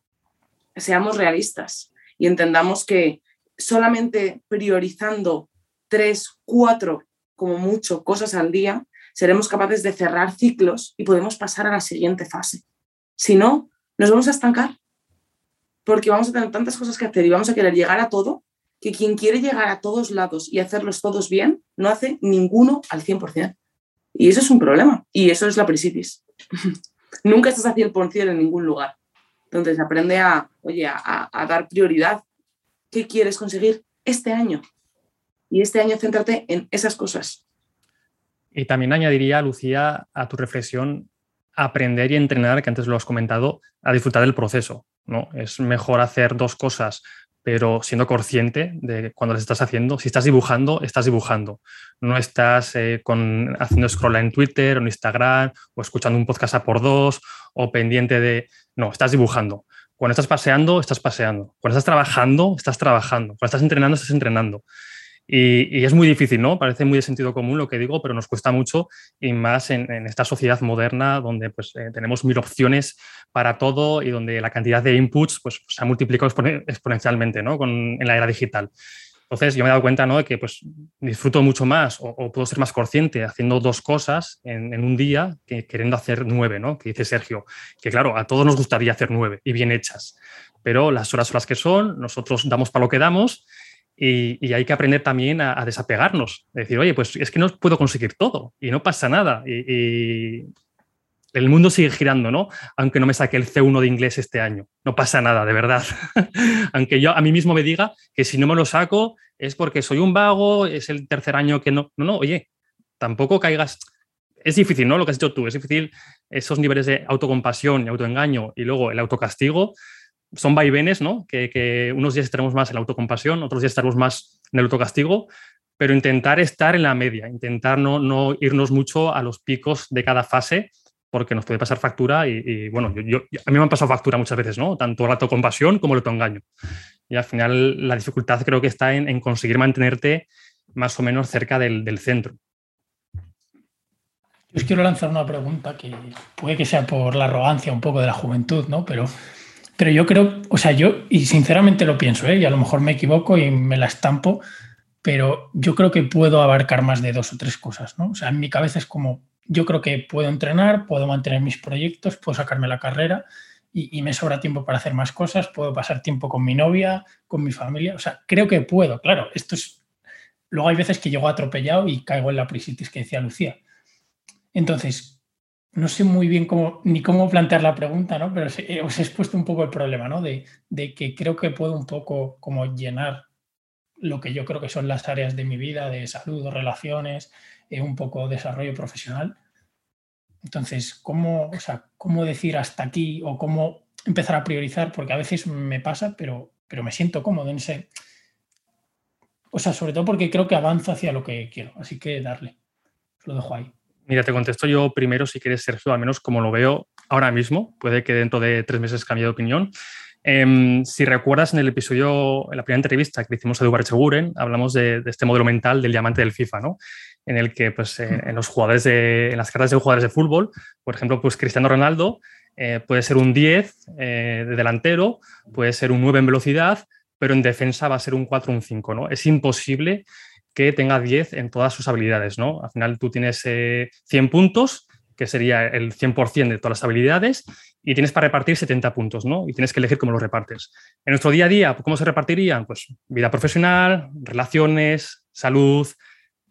seamos realistas y entendamos que solamente priorizando tres, cuatro, como mucho, cosas al día, seremos capaces de cerrar ciclos y podemos pasar a la siguiente fase. Si no, nos vamos a estancar porque vamos a tener tantas cosas que hacer y vamos a querer llegar a todo que quien quiere llegar a todos lados y hacerlos todos bien, no hace ninguno al 100%. Y eso es un problema. Y eso es la prisitis. Nunca estás a 100% en ningún lugar. Entonces aprende a, oye, a, a dar prioridad. ¿Qué quieres conseguir este año? Y este año céntrate en esas cosas. Y también añadiría, Lucía, a tu reflexión, aprender y entrenar, que antes lo has comentado, a disfrutar del proceso. ¿no? Es mejor hacer dos cosas pero siendo consciente de cuando las estás haciendo. Si estás dibujando, estás dibujando. No estás eh, con, haciendo scroll en Twitter o en Instagram o escuchando un podcast a por dos o pendiente de... No, estás dibujando. Cuando estás paseando, estás paseando. Cuando estás trabajando, estás trabajando. Cuando estás entrenando, estás entrenando. Y, es muy difícil, ¿no? Parece muy de sentido común lo que digo, pero nos cuesta mucho y más en, esta sociedad moderna donde pues, eh, tenemos mil opciones para todo y donde la cantidad de inputs pues, se ha multiplicado exponencialmente ¿no? Con, en la era digital. Entonces yo me he dado cuenta ¿no? de que pues, disfruto mucho más o, puedo ser más consciente haciendo dos cosas en, un día que queriendo hacer nueve, ¿no? que dice Sergio, que claro, a todos nos gustaría hacer nueve y bien hechas, pero las horas son las que son, nosotros damos para lo que damos y, hay que aprender también a, desapegarnos. decir, oye, pues es que no puedo conseguir todo y no pasa nada. Y, el mundo sigue girando, ¿no? Aunque no me saque el C1 de inglés este año. No pasa nada, de verdad. Aunque yo a mí mismo me diga que si no me lo saco es porque soy un vago, es el tercer año que no. No, no, oye, tampoco caigas. Es difícil, ¿no? Lo que has dicho tú, es difícil esos niveles de autocompasión y autoengaño y luego el autocastigo son vaivenes, ¿no? Que, unos días estaremos más en la autocompasión, otros días estaremos más en el autocastigo, pero intentar estar en la media, intentar no, no irnos mucho a los picos de cada fase, porque nos puede pasar factura y, bueno, yo, a mí me han pasado factura muchas veces, ¿no? Tanto la autocompasión como el autoengaño. Y al final la dificultad creo que está en, conseguir mantenerte más o menos cerca del, del centro. Yo os quiero lanzar una pregunta que puede que sea por la arrogancia un poco de la juventud, ¿no? Pero pero yo creo, o sea, yo, y sinceramente lo pienso, ¿eh? y a lo mejor me equivoco y me la estampo, pero yo creo que puedo abarcar más de dos o tres cosas, ¿no? O sea, en mi cabeza es como, yo creo que puedo entrenar, puedo mantener mis proyectos, puedo sacarme la carrera y, y, me sobra tiempo para hacer más cosas, puedo pasar tiempo con mi novia, con mi familia, o sea, creo que puedo, claro, esto es... Luego hay veces que llego atropellado y caigo en la prisitis que decía Lucía. Entonces, no sé muy bien cómo, ni cómo plantear la pregunta, ¿no? Pero os he expuesto un poco el problema, ¿no? De, que creo que puedo un poco como llenar lo que yo creo que son las áreas de mi vida, de salud, relaciones, eh, un poco desarrollo profesional. Entonces, ¿cómo, o sea, ¿cómo decir hasta aquí o cómo empezar a priorizar? Porque a veces me pasa, pero, pero me siento cómodo en ese... O sea, sobre todo porque creo que avanza hacia lo que quiero. Así que darle. Lo dejo ahí. Mira, te contesto yo primero, si quieres, Sergio, al menos como lo veo ahora mismo. Puede que dentro de tres meses cambie de opinión. Em, si recuerdas en el episodio, en la primera entrevista que hicimos a Eduard Seguren, hablamos de, este modelo mental del diamante del FIFA, ¿no? En el que, pues, eh, en los jugadores de, en las cartas de jugadores de fútbol, por ejemplo, pues Cristiano Ronaldo eh, puede ser un 10 eh, de delantero, puede ser un 9 en velocidad, pero en defensa va a ser un 4 o un 5, ¿no? Es imposible que tenga 10 en todas sus habilidades, ¿no? Al final tú tienes 100 puntos, que sería el 100% de todas las habilidades, y tienes para repartir 70 puntos, ¿no? Y tienes que elegir cómo los repartes. En nuestro día a día, ¿cómo se repartirían? Pues vida profesional, relaciones, salud,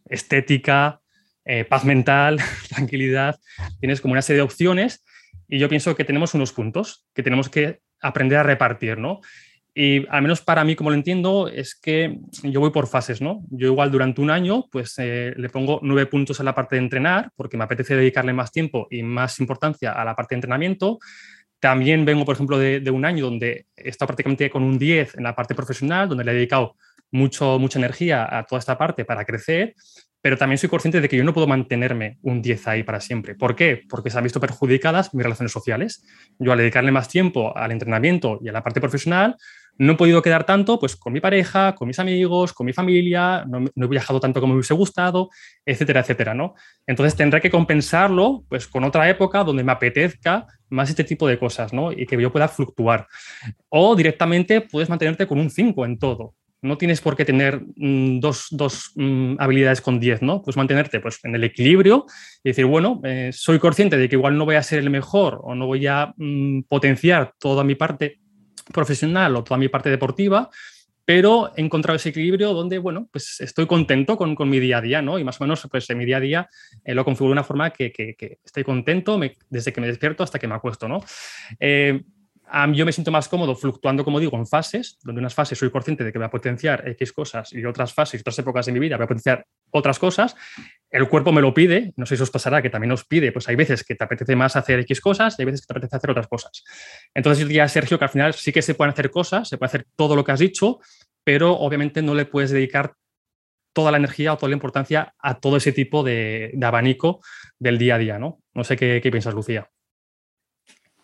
estética, eh, paz mental, tranquilidad. Tienes como una serie de opciones y yo pienso que tenemos unos puntos que tenemos que aprender a repartir, ¿no? Y al menos para mí, como lo entiendo, es que yo voy por fases, ¿no? Yo igual durante un año, pues eh, le pongo nueve puntos a la parte de entrenar, porque me apetece dedicarle más tiempo y más importancia a la parte de entrenamiento. También vengo, por ejemplo, de, un año donde he estado prácticamente con un 10 en la parte profesional, donde le he dedicado mucho, mucha energía a toda esta parte para crecer, pero también soy consciente de que yo no puedo mantenerme un 10 ahí para siempre. ¿Por qué? Porque se han visto perjudicadas mis relaciones sociales. Yo al dedicarle más tiempo al entrenamiento y a la parte profesional, no he podido quedar tanto pues, con mi pareja, con mis amigos, con mi familia, no, he viajado tanto como me hubiese gustado, etcétera, etcétera. ¿no? Entonces tendré que compensarlo pues, con otra época donde me apetezca más este tipo de cosas ¿no? y que yo pueda fluctuar. O directamente puedes mantenerte con un 5 en todo. No tienes por qué tener mm, dos, dos mm, habilidades con 10, ¿no? Pues mantenerte pues, en el equilibrio y decir, bueno, eh, soy consciente de que igual no voy a ser el mejor o no voy a mm, potenciar toda mi parte profesional o toda mi parte deportiva, pero he encontrado ese equilibrio donde, bueno, pues estoy contento con, con mi día a día, ¿no? Y más o menos, pues en mi día a día eh, lo configuro de una forma que, que, estoy contento desde que me despierto hasta que me acuesto, ¿no? Eh, yo me siento más cómodo fluctuando, como digo, en fases, donde unas fases soy consciente de que voy a potenciar X cosas y otras fases, otras épocas de mi vida voy a potenciar otras cosas. El cuerpo me lo pide, no sé si os pasará que también os pide, pues hay veces que te apetece más hacer X cosas y hay veces que te apetece hacer otras cosas. Entonces yo diría, Sergio, que al final sí que se pueden hacer cosas, se puede hacer todo lo que has dicho, pero obviamente no le puedes dedicar toda la energía o toda la importancia a todo ese tipo de, abanico del día a día, ¿no? No sé qué, qué piensas, Lucía.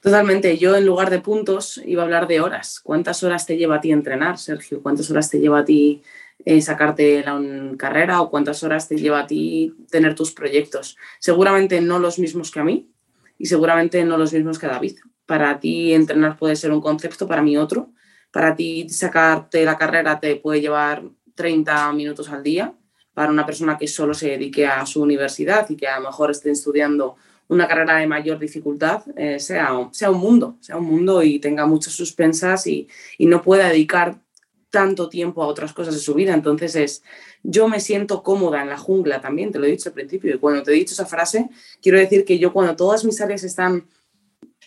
Totalmente. Yo en lugar de puntos iba a hablar de horas. ¿Cuántas horas te lleva a ti entrenar, Sergio? ¿Cuántas horas te lleva a ti eh, sacarte la carrera o cuántas horas te lleva a ti tener tus proyectos? Seguramente no los mismos que a mí y seguramente no los mismos que a David. Para ti entrenar puede ser un concepto, para mí otro. Para ti sacarte la carrera te puede llevar 30 minutos al día. Para una persona que solo se dedique a su universidad y que a lo mejor esté estudiando una carrera de mayor dificultad eh, sea, sea un mundo, sea un mundo y tenga muchas suspensas y, no pueda dedicar tanto tiempo a otras cosas de su vida. Entonces es, yo me siento cómoda en la jungla también, te lo he dicho al principio, y cuando te he dicho esa frase, quiero decir que yo cuando todas mis áreas están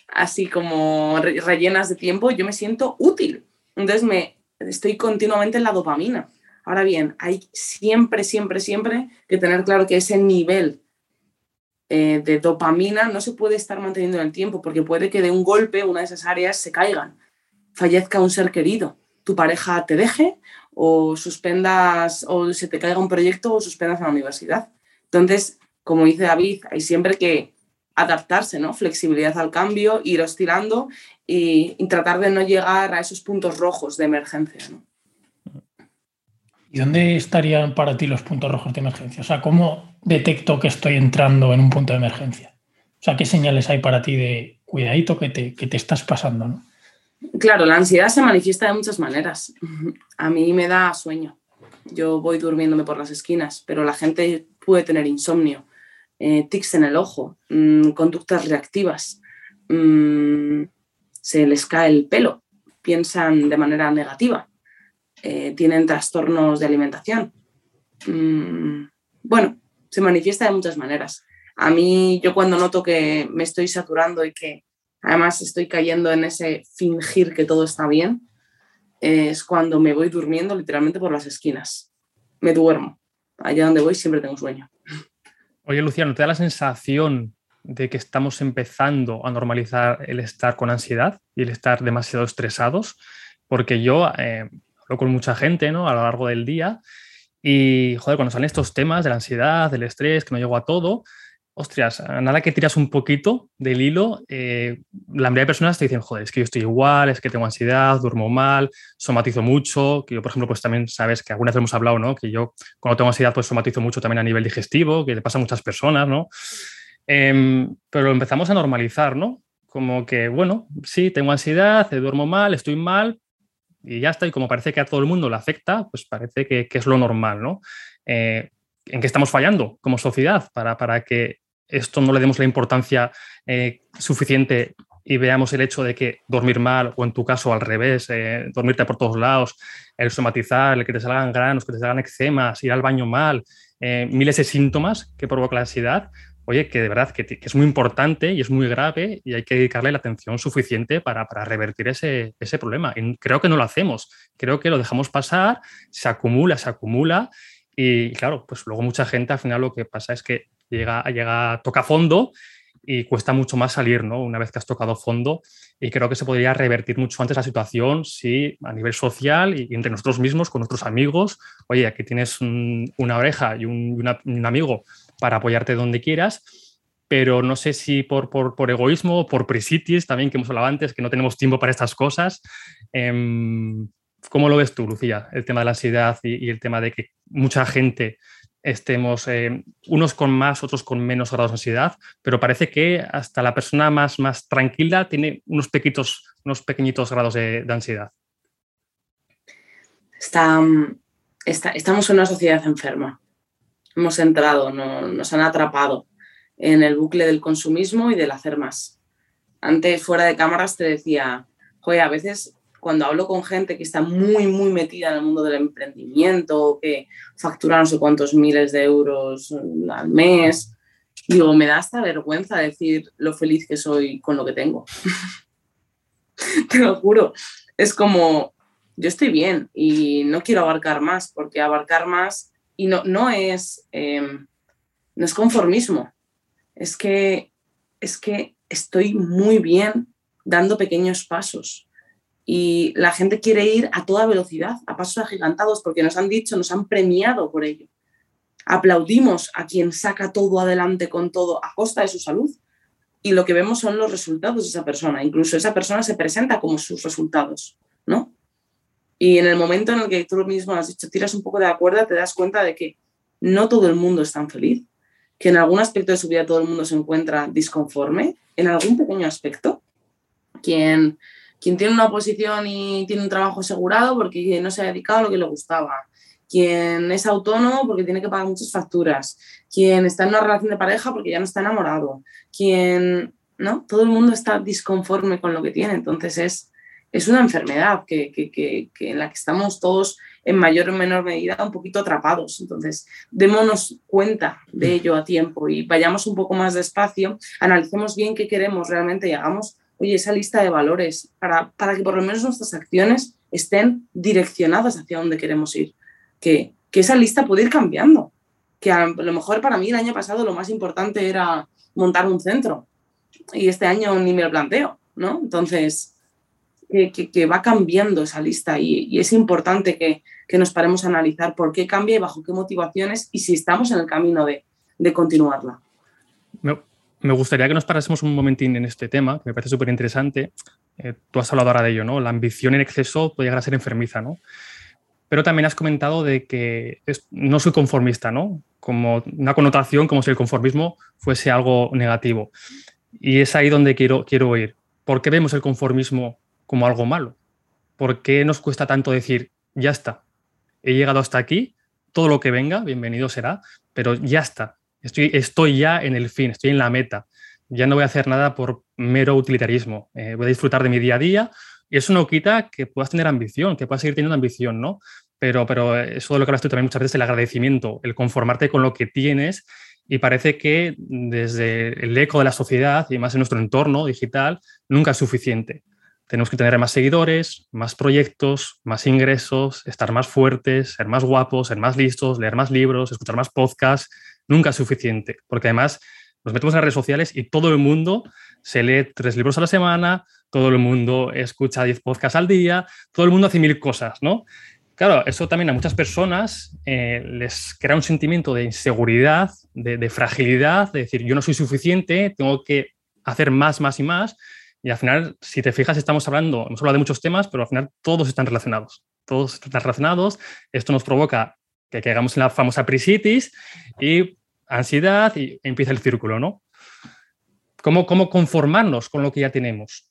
así como rellenas de tiempo, yo me siento útil. Entonces me estoy continuamente en la dopamina. Ahora bien, hay siempre, siempre, siempre que tener claro que ese nivel eh, de dopamina no se puede estar manteniendo en el tiempo porque puede que de un golpe una de esas áreas se caigan, fallezca un ser querido, tu pareja te deje o suspendas o se te caiga un proyecto o suspendas la universidad. Entonces, como dice David, hay siempre que adaptarse, ¿no? Flexibilidad al cambio, ir oscilando y, tratar de no llegar a esos puntos rojos de emergencia. ¿Y dónde estarían para ti los puntos rojos de emergencia? O sea, ¿cómo detecto que estoy entrando en un punto de emergencia? O sea, ¿qué señales hay para ti de cuidadito que te, que te estás pasando? Claro, la ansiedad se manifiesta de muchas maneras. A mí me da sueño. Yo voy durmiéndome por las esquinas, pero la gente puede tener insomnio, eh, tics en el ojo, mm, conductas reactivas, mm, se les cae el pelo, piensan de manera negativa eh, tienen trastornos de alimentación. Mm, bueno, se manifiesta de muchas maneras. A mí, yo cuando noto que me estoy saturando y que además estoy cayendo en ese fingir que todo está bien, es cuando me voy durmiendo literalmente por las esquinas. Me duermo. Allá donde voy siempre tengo sueño. Oye, Luciano, ¿te da la sensación de que estamos empezando a normalizar el estar con ansiedad y el estar demasiado estresados? Porque yo eh, con mucha gente ¿no? a lo largo del día y, joder, cuando salen estos temas de la ansiedad, del estrés, que no llego a todo, Ostras, nada que tiras un poquito del hilo, eh, la mayoría de personas te dicen, joder, es que yo estoy igual, es que tengo ansiedad, duermo mal, somatizo mucho, que yo, por ejemplo, pues también sabes que algunas vez hemos hablado, ¿no? Que yo cuando tengo ansiedad, pues somatizo mucho también a nivel digestivo, que le pasa a muchas personas, ¿no? Em, pero lo empezamos a normalizar, ¿no? Como que, bueno, sí, tengo ansiedad, duermo mal, estoy mal, y ya está, y como parece que a todo el mundo le afecta, pues parece que, es lo normal, ¿no? Eh, ¿En qué estamos fallando como sociedad para, para que esto no le demos la importancia eh, suficiente y veamos el hecho de que dormir mal, o en tu caso al revés, eh, dormirte por todos lados, el somatizar, el que te salgan granos, que te salgan eczemas, ir al baño mal, miles de síntomas que provoca la ansiedad, oye, que de verdad que, es muy importante y es muy grave y hay que dedicarle la atención suficiente para, revertir ese, ese, problema. Y creo que no lo hacemos, creo que lo dejamos pasar, se acumula, se acumula y claro, pues luego mucha gente al final lo que pasa es que llega, llega, toca fondo y cuesta mucho más salir, ¿no? Una vez que has tocado fondo. Y creo que se podría revertir mucho antes la situación si a nivel social y entre nosotros mismos, con nuestros amigos, oye, aquí tienes una oreja y un, amigo para apoyarte donde quieras, pero no sé si por, por, por, egoísmo, por presitis, también que hemos hablado antes, que no tenemos tiempo para estas cosas. Em, ¿Cómo lo ves tú, Lucía, el tema de la ansiedad y, el tema de que mucha gente estemos eh, unos con más, otros con menos grados de ansiedad, pero parece que hasta la persona más, más tranquila tiene unos, pequitos, unos pequeñitos grados de, ansiedad. Está, estamos en una sociedad enferma. Hemos entrado, nos han atrapado en el bucle del consumismo y del hacer más. Antes, fuera de cámaras, te decía, joder, a veces cuando hablo con gente que está muy, muy metida en el mundo del emprendimiento, que factura no sé cuántos miles de euros al mes, digo, me da hasta vergüenza decir lo feliz que soy con lo que tengo. Te lo juro. Es como, yo estoy bien y no quiero abarcar más, porque abarcar más y no, no, es, em, no es conformismo, es que, es que estoy muy bien dando pequeños pasos y la gente quiere ir a toda velocidad, a pasos agigantados, porque nos han dicho, nos han premiado por ello. Aplaudimos a quien saca todo adelante con todo a costa de su salud y lo que vemos son los resultados de esa persona. Incluso esa persona se presenta como sus resultados, ¿no? Y en el momento en el que tú mismo has dicho, tiras un poco de la cuerda, te das cuenta de que no todo el mundo es tan feliz, que en algún aspecto de su vida todo el mundo se encuentra disconforme, en algún pequeño aspecto. Quien quien tiene una posición y tiene un trabajo asegurado porque no se ha dedicado a lo que le gustaba, quien es autónomo porque tiene que pagar muchas facturas, quien está en una relación de pareja porque ya no está enamorado, quien, ¿no? Todo el mundo está disconforme con lo que tiene, entonces es, es una enfermedad que, que, que, en la que estamos todos en mayor o menor medida un poquito atrapados. Entonces, démonos cuenta de ello a tiempo y vayamos un poco más despacio, analicemos bien qué queremos realmente y hagamos oye, esa lista de valores para, para que por lo menos nuestras acciones estén direccionadas hacia donde queremos ir. Que, que esa lista puede ir cambiando. Que a lo mejor para mí el año pasado lo más importante era montar un centro y este año ni me lo planteo, ¿no? Entonces, que, va cambiando esa lista y, es importante que, nos paremos a analizar por qué cambia y bajo qué motivaciones y si estamos en el camino de, de continuarla. Me gustaría que nos parásemos un momentín en este tema, que me parece súper interesante. Eh, tú has hablado ahora de ello, ¿no? La ambición en exceso puede ser enfermiza, ¿no? Pero también has comentado de que no soy conformista, ¿no? Como una connotación como si el conformismo fuese algo negativo. Y es ahí donde quiero, quiero ir. ¿Por qué vemos el conformismo como algo malo? ¿Por qué nos cuesta tanto decir, ya está, he llegado hasta aquí, todo lo que venga, bienvenido será, pero ya está, Estoy, ya en el fin, estoy en la meta. Ya no voy a hacer nada por mero utilitarismo. Eh, voy a disfrutar de mi día a día y eso no quita que puedas tener ambición, que puedas seguir teniendo ambición, ¿no? Pero, pero eso de lo que hablas tú también muchas veces, el agradecimiento, el conformarte con lo que tienes y parece que desde el eco de la sociedad y más en nuestro entorno digital nunca es suficiente. Tenemos que tener más seguidores, más proyectos, más ingresos, estar más fuertes, ser más guapos, ser más listos, leer más libros, escuchar más podcasts. Nunca es suficiente, porque además nos metemos en las redes sociales y todo el mundo se lee tres libros a la semana, todo el mundo escucha diez podcasts al día, todo el mundo hace mil cosas, ¿no? Claro, eso también a muchas personas eh, les crea un sentimiento de inseguridad, de, de, fragilidad, de decir, yo no soy suficiente, tengo que hacer más, más y más. Y al final, si te fijas, estamos hablando, hemos hablado de muchos temas, pero al final todos están relacionados. Todos están relacionados. Esto nos provoca que caigamos en la famosa prisitis y ansiedad y empieza el círculo, ¿no? ¿Cómo, cómo conformarnos con lo que ya tenemos?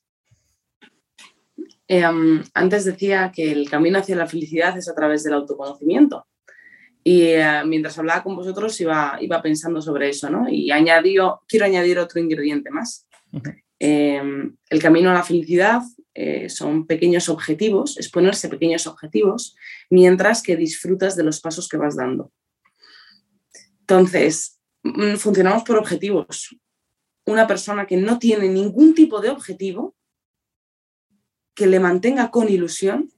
Eh, antes decía que el camino hacia la felicidad es a través del autoconocimiento. Y eh, mientras hablaba con vosotros iba, iba pensando sobre eso, ¿no? Y añadió, quiero añadir otro ingrediente más. Uh -huh. Em, el camino a la felicidad eh, son pequeños objetivos, es ponerse pequeños objetivos mientras que disfrutas de los pasos que vas dando. Entonces, mm, funcionamos por objetivos. Una persona que no tiene ningún tipo de objetivo que le mantenga con ilusión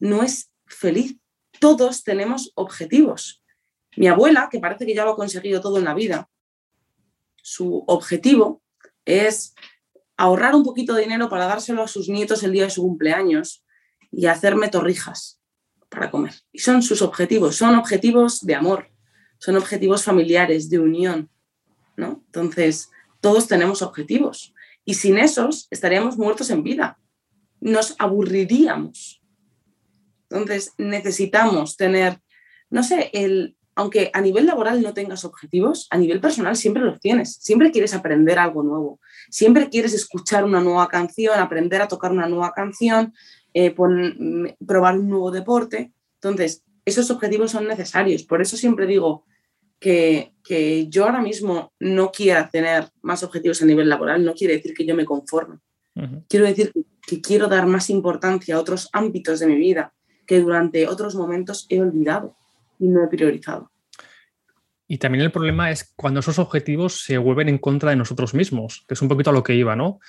no es feliz. Todos tenemos objetivos. Mi abuela, que parece que ya lo ha conseguido todo en la vida, su objetivo es ahorrar un poquito de dinero para dárselo a sus nietos el día de su cumpleaños y hacerme torrijas para comer. Y son sus objetivos, son objetivos de amor, son objetivos familiares, de unión, ¿no? Entonces, todos tenemos objetivos y sin esos estaríamos muertos en vida, nos aburriríamos. Entonces, necesitamos tener, no sé, el, aunque a nivel laboral no tengas objetivos, a nivel personal siempre los tienes. Siempre quieres aprender algo nuevo. Siempre quieres escuchar una nueva canción, aprender a tocar una nueva canción, eh, pon, probar un nuevo deporte. Entonces, esos objetivos son necesarios. Por eso siempre digo que, que yo ahora mismo no quiera tener más objetivos a nivel laboral, no quiere decir que yo me conforme. Uh -huh. Quiero decir que quiero dar más importancia a otros ámbitos de mi vida que durante otros momentos he olvidado y no he priorizado. Y también el problema es cuando esos objetivos se vuelven en contra de nosotros mismos, que es un poquito a lo que iba, ¿no?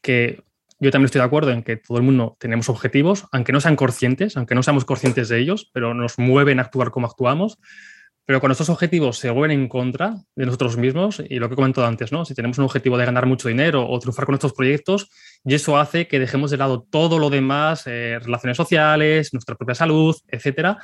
Que yo también estoy de acuerdo en que todo el mundo tenemos objetivos, aunque no sean conscientes, aunque no seamos conscientes de ellos, pero nos mueven a actuar como actuamos. Pero cuando estos objetivos se vuelven en contra de nosotros mismos, y lo que he comentado antes, ¿no? Si tenemos un objetivo de ganar mucho dinero o triunfar con nuestros proyectos, y eso hace que dejemos de lado todo lo demás, eh, relaciones sociales, nuestra propia salud, etcétera,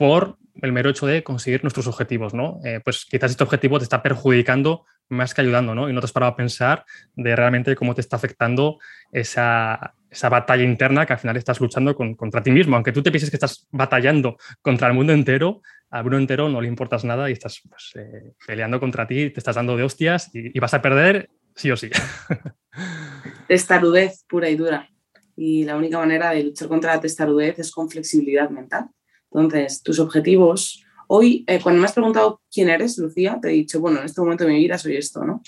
por el mero hecho de conseguir nuestros objetivos, ¿no? Eh, pues quizás este objetivo te está perjudicando más que ayudando, ¿no? Y no te has parado a pensar de realmente cómo te está afectando esa, esa batalla interna que al final estás luchando con, contra ti mismo. Aunque tú te pienses que estás batallando contra el mundo entero, al mundo entero no le importas nada y estás pues, eh, peleando contra ti, te estás dando de hostias y, y vas a perder sí o sí. Testarudez pura y dura. Y la única manera de luchar contra la testarudez es con flexibilidad mental. Entonces, tus objetivos. Hoy, eh, cuando me has preguntado quién eres, Lucía, te he dicho, bueno, en este momento de mi vida soy esto, ¿no?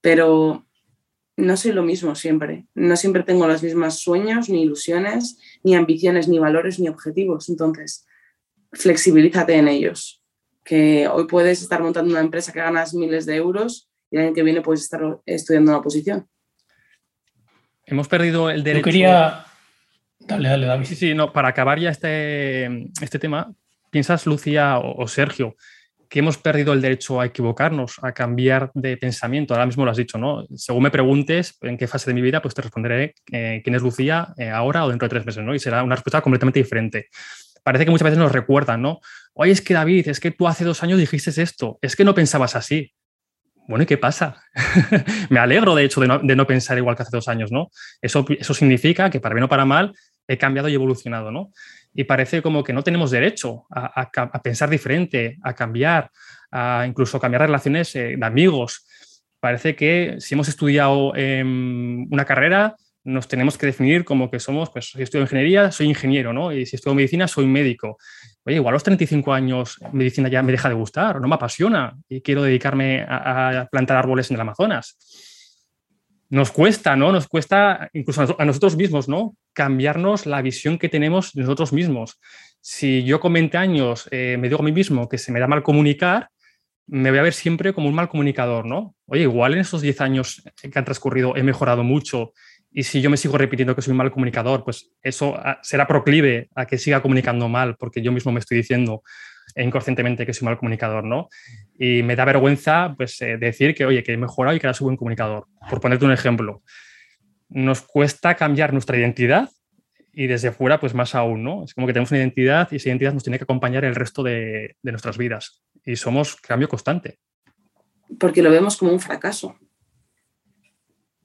Pero no soy lo mismo siempre. No siempre tengo los mismos sueños, ni ilusiones, ni ambiciones, ni valores, ni objetivos. Entonces, flexibilízate en ellos. Que hoy puedes estar montando una empresa que ganas miles de euros y el año que viene puedes estar estudiando una posición. Hemos perdido el derecho. Yo quería. Dale, dale, David. Sí, sí, no, para acabar ya este, este tema, ¿piensas, Lucía o, Sergio, que hemos perdido el derecho a equivocarnos, a cambiar de pensamiento? Ahora mismo lo has dicho, ¿no? Según me preguntes en qué fase de mi vida, pues te responderé eh, quién es Lucía eh, ahora o dentro de tres meses, ¿no? Y será una respuesta completamente diferente. Parece que muchas veces nos recuerdan, ¿no? Oye, es que David, es que tú hace dos años dijiste esto, es que no pensabas así. Bueno, ¿y qué pasa? me alegro, de hecho, de no, de no, pensar igual que hace dos años, ¿no? Eso, eso significa que para bien o para mal he cambiado y evolucionado, ¿no? Y parece como que no tenemos derecho a, a, a pensar diferente, a cambiar, a incluso cambiar relaciones eh, de amigos. Parece que si hemos estudiado eh, una carrera, nos tenemos que definir como que somos, pues si estudio ingeniería, soy ingeniero, ¿no? Y si estudio medicina, soy médico. Oye, igual a los 35 años medicina ya me deja de gustar, no me apasiona y quiero dedicarme a, a plantar árboles en el Amazonas nos cuesta, ¿no? Nos cuesta incluso a nosotros mismos, ¿no? Cambiarnos la visión que tenemos de nosotros mismos. Si yo con 20 años eh, me digo a mí mismo que se me da mal comunicar, me voy a ver siempre como un mal comunicador, ¿no? Oye, igual en esos 10 años que han transcurrido he mejorado mucho Y si yo me sigo repitiendo que soy un mal comunicador, pues eso ah, será proclive a que siga comunicando mal, porque yo mismo me estoy diciendo inconscientemente que soy mal comunicador, ¿no? Y me da vergüenza pues, eh, decir que, oye, que he mejorado y que ahora soy buen comunicador. Por ponerte un ejemplo, nos cuesta cambiar nuestra identidad y desde fuera, pues más aún, ¿no? Es como que tenemos una identidad y esa identidad nos tiene que acompañar el resto de, de nuestras vidas. Y somos cambio constante. Porque lo vemos como un fracaso.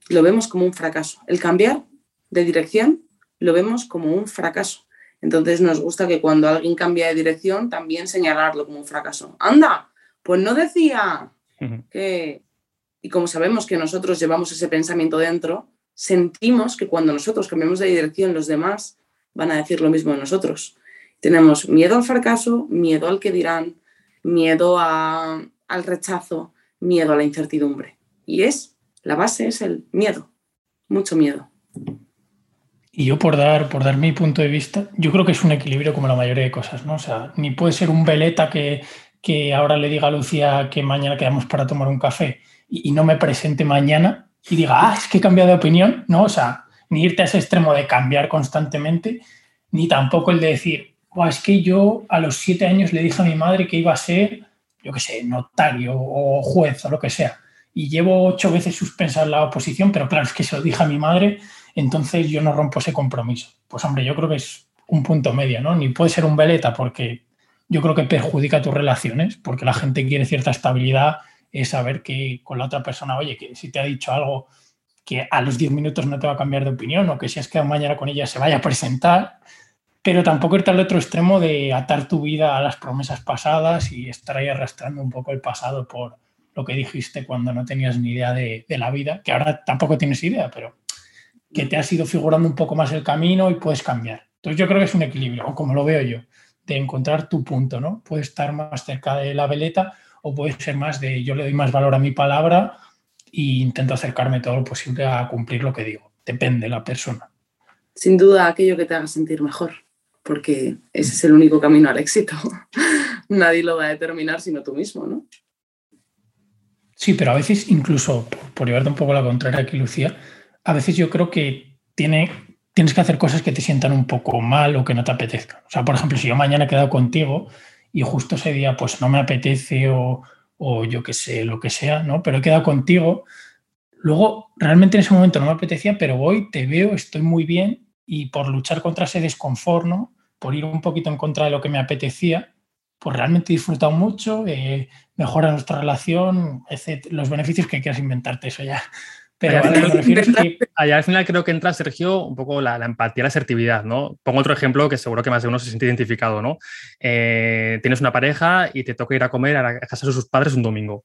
Lo vemos como un fracaso. El cambiar de dirección lo vemos como un fracaso. Entonces nos gusta que cuando alguien cambia de dirección también señalarlo como un fracaso. Anda, pues no decía que... Y como sabemos que nosotros llevamos ese pensamiento dentro, sentimos que cuando nosotros cambiamos de dirección, los demás van a decir lo mismo de nosotros. Tenemos miedo al fracaso, miedo al que dirán, miedo al rechazo, miedo a la incertidumbre. Y es, la base es el miedo, mucho miedo. Y yo por dar, por dar mi punto de vista, yo creo que es un equilibrio como la mayoría de cosas, ¿no? O sea, ni puede ser un veleta que, que ahora le diga a Lucía que mañana quedamos para tomar un café y, y no me presente mañana y diga, ah, es que he cambiado de opinión, ¿no? O sea, ni irte a ese extremo de cambiar constantemente, ni tampoco el de decir, es que yo a los siete años le dije a mi madre que iba a ser, yo qué sé, notario o juez o lo que sea. Y llevo ocho veces suspensa la oposición, pero claro, es que se lo dije a mi madre, entonces yo no rompo ese compromiso. Pues hombre, yo creo que es un punto medio, ¿no? Ni puede ser un veleta porque yo creo que perjudica tus relaciones, porque la gente quiere cierta estabilidad es saber que con la otra persona, oye, que si te ha dicho algo que a los 10 minutos no te va a cambiar de opinión o que si has quedado mañana con ella se vaya a presentar, pero tampoco irte al otro extremo de atar tu vida a las promesas pasadas y estar ahí arrastrando un poco el pasado por lo que dijiste cuando no tenías ni idea de, de la vida, que ahora tampoco tienes idea, pero que te has ido figurando un poco más el camino y puedes cambiar. Entonces yo creo que es un equilibrio, o como lo veo yo, de encontrar tu punto, ¿no? Puedes estar más cerca de la veleta o puede ser más de yo le doy más valor a mi palabra e intento acercarme todo lo posible a cumplir lo que digo. Depende de la persona. Sin duda aquello que te haga sentir mejor, porque ese es el único camino al éxito. Nadie lo va a determinar sino tú mismo, ¿no? Sí, pero a veces incluso, por llevarte un poco la contraria aquí, Lucía, a veces yo creo que tiene, tienes que hacer cosas que te sientan un poco mal o que no te apetezcan. O sea, por ejemplo, si yo mañana he quedado contigo y justo ese día pues no me apetece o, yo qué sé, lo que sea, ¿no? Pero he quedado contigo. Luego, realmente en ese momento no me apetecía, pero voy, te veo, estoy muy bien y por luchar contra ese desconfort. Por ir un poquito en contra de lo que me apetecía, pues realmente he disfrutado mucho, eh, mejora nuestra relación, etc. Los beneficios que quieras inventarte, eso ya pero allá, al final creo que entra, Sergio, un poco la, empatía, la asertividad, ¿no? Pongo otro ejemplo que seguro que más de uno se siente identificado, ¿no? Eh, tienes una pareja y te toca ir a comer a, la casa de sus padres un domingo.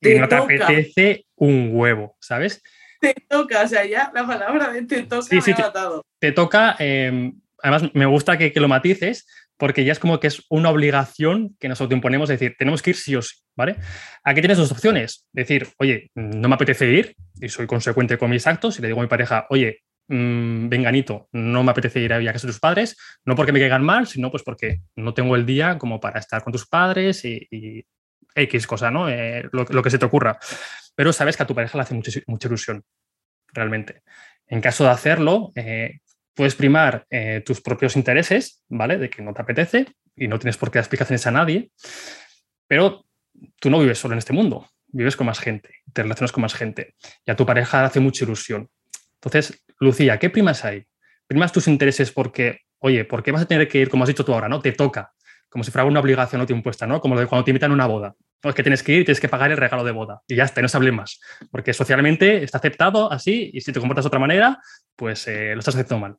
y no te apetece un huevo, ¿sabes? Te toca, o sea, ya la palabra de te toca me ha matado. Te, toca, eh, además me gusta que, que lo matices, porque ya es como que es una obligación que nos autoimponemos, es decir, tenemos que ir sí o sí, ¿vale? Aquí tienes dos opciones, decir, oye, no me apetece ir y soy consecuente con mis actos y le digo a mi pareja, oye, mmm, venganito, no me apetece ir a casa de tus padres, no porque me caigan mal, sino pues porque no tengo el día como para estar con tus padres y, X cosa, ¿no? Eh, lo, que se te ocurra. Pero sabes que a tu pareja le hace mucha, mucha ilusión, realmente. En caso de hacerlo, eh, puedes primar eh, tus propios intereses, ¿vale? De que no te apetece y no tienes por qué dar explicaciones a nadie, pero tú no vives solo en este mundo, vives con más gente, te relacionas con más gente y a tu pareja hace mucha ilusión. Entonces, Lucía, ¿qué primas hay? ¿Primas tus intereses porque, oye, ¿por qué vas a tener que ir, como has dicho tú ahora, ¿no? Te toca, como si fuera una obligación no te impuesta, ¿no? Como de cuando te invitan a una boda. No, es que tienes que ir tienes que pagar el regalo de boda. Y ya está, no se hable más. Porque socialmente está aceptado así y si te comportas de otra manera, pues eh, lo estás haciendo mal.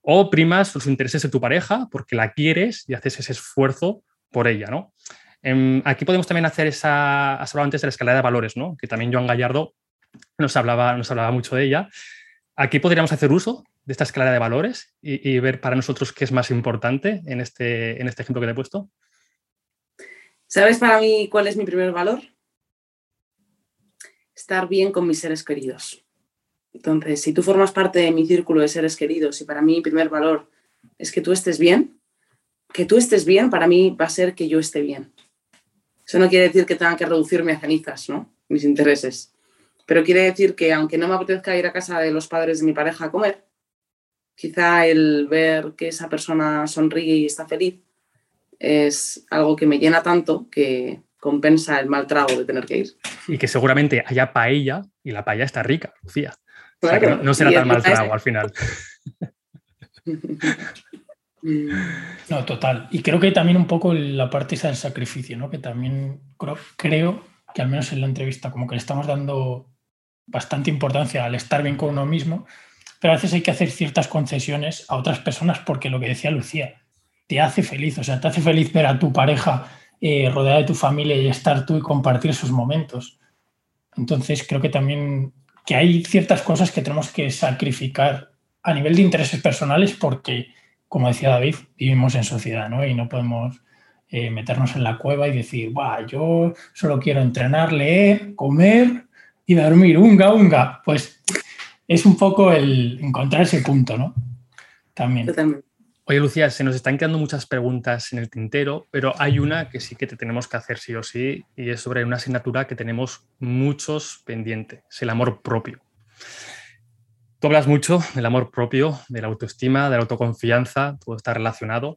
O primas los intereses de tu pareja porque la quieres y haces ese esfuerzo por ella, ¿no? Em, aquí podemos también hacer esa, has hablado antes de la escalera de valores, ¿no? Que también Joan Gallardo nos hablaba, nos hablaba mucho de ella. Aquí podríamos hacer uso de esta escalera de valores y, y, ver para nosotros qué es más importante en este, en este ejemplo que te he puesto. ¿Sabes para mí cuál es mi primer valor? Estar bien con mis seres queridos. Entonces, si tú formas parte de mi círculo de seres queridos y para mí mi primer valor es que tú estés bien, que tú estés bien para mí va a ser que yo esté bien. Eso no quiere decir que tenga que reducirme a cenizas, ¿no? Mis intereses. Pero quiere decir que aunque no me apetezca ir a casa de los padres de mi pareja a comer, quizá el ver que esa persona sonríe y está feliz es algo que me llena tanto que compensa el mal trago de tener que ir. Y que seguramente haya paella y la paella está rica, Lucía. o sea, que no, será tan mal trago al final. No, total. Y creo que también un poco la parte esa del sacrificio, ¿no? Que también creo, que al menos en la entrevista como que le estamos dando bastante importancia al estar bien con uno mismo, pero a veces hay que hacer ciertas concesiones a otras personas porque lo que decía Lucía, te hace feliz, o sea, te hace feliz ver a tu pareja eh, rodeada de tu familia y estar tú y compartir esos momentos. Entonces creo que también que hay ciertas cosas que tenemos que sacrificar a nivel de intereses personales porque como decía David, vivimos en sociedad, ¿no? Y no podemos eh, meternos en la cueva y decir, yo solo quiero entrenar, leer, comer y dormir, unga, unga. Pues es un poco el encontrar ese punto, ¿no? También. Oye, Lucía, se nos están quedando muchas preguntas en el tintero, pero hay una que sí que te tenemos que hacer sí o sí, y es sobre una asignatura que tenemos muchos pendientes, es el amor propio. Tú hablas mucho del amor propio, de la autoestima, de la autoconfianza, todo está relacionado.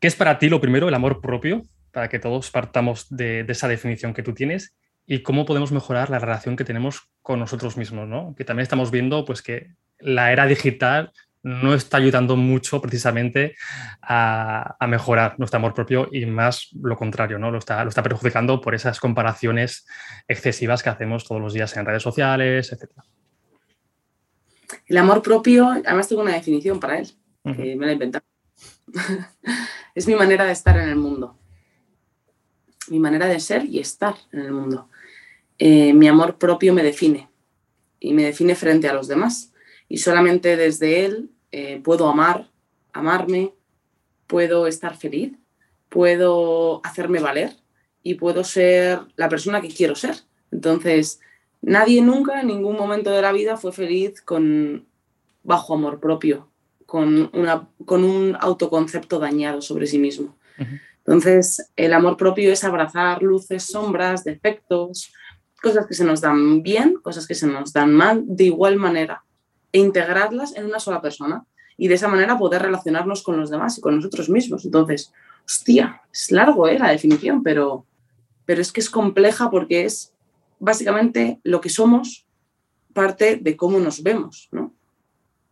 ¿Qué es para ti lo primero, el amor propio, para que todos partamos de, esa definición que tú tienes? ¿Y cómo podemos mejorar la relación que tenemos con nosotros mismos? ¿no? Que también estamos viendo pues, que la era digital no está ayudando mucho precisamente a, mejorar nuestro amor propio y más lo contrario, ¿no? Lo está, lo está perjudicando por esas comparaciones excesivas que hacemos todos los días en redes sociales, etcétera. El amor propio, además tengo una definición para él, que me la he inventado. es mi manera de estar en el mundo. Mi manera de ser y estar en el mundo. Eh, mi amor propio me define y me define frente a los demás. Y solamente desde él eh, puedo amar, amarme, puedo estar feliz, puedo hacerme valer y puedo ser la persona que quiero ser. Entonces, Nadie nunca en ningún momento de la vida fue feliz con bajo amor propio, con, una, con un autoconcepto dañado sobre sí mismo. Entonces, el amor propio es abrazar luces, sombras, defectos, cosas que se nos dan bien, cosas que se nos dan mal, de igual manera, e integrarlas en una sola persona. Y de esa manera poder relacionarnos con los demás y con nosotros mismos. Entonces, hostia, es largo ¿eh? la definición, pero, pero es que es compleja porque es básicamente lo que somos parte de cómo nos vemos, ¿no?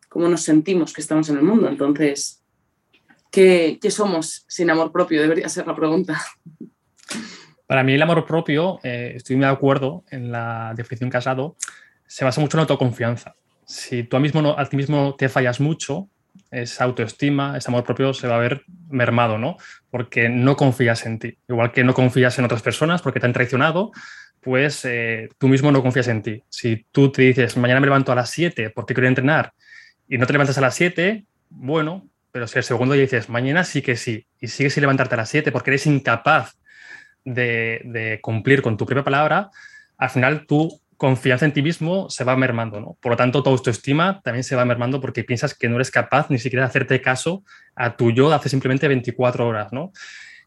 Cómo nos sentimos que estamos en el mundo. Entonces, ¿qué, somos sin amor propio? Debería ser la pregunta. Para mí el amor propio, eh, estoy de acuerdo en la definición que has dado, se basa mucho en la autoconfianza. Si tú a, mismo a ti mismo te fallas mucho, esa autoestima, ese amor propio se va a ver mermado, ¿no? Porque no confías en ti. Igual que no confías en otras personas porque te han traicionado, pues eh, tú mismo no confías en ti. Si tú te dices, mañana me levanto a las 7 porque quiero entrenar y no te levantas a las 7, bueno, pero si el segundo día dices, mañana sí que sí, y sigues sin levantarte a las 7 porque eres incapaz de, cumplir con tu propia palabra, al final tu confianza en ti mismo se va mermando, ¿no? Por lo tanto, tu autoestima también se va mermando porque piensas que no eres capaz ni siquiera de hacerte caso a tu yo de hace simplemente 24 horas, ¿no?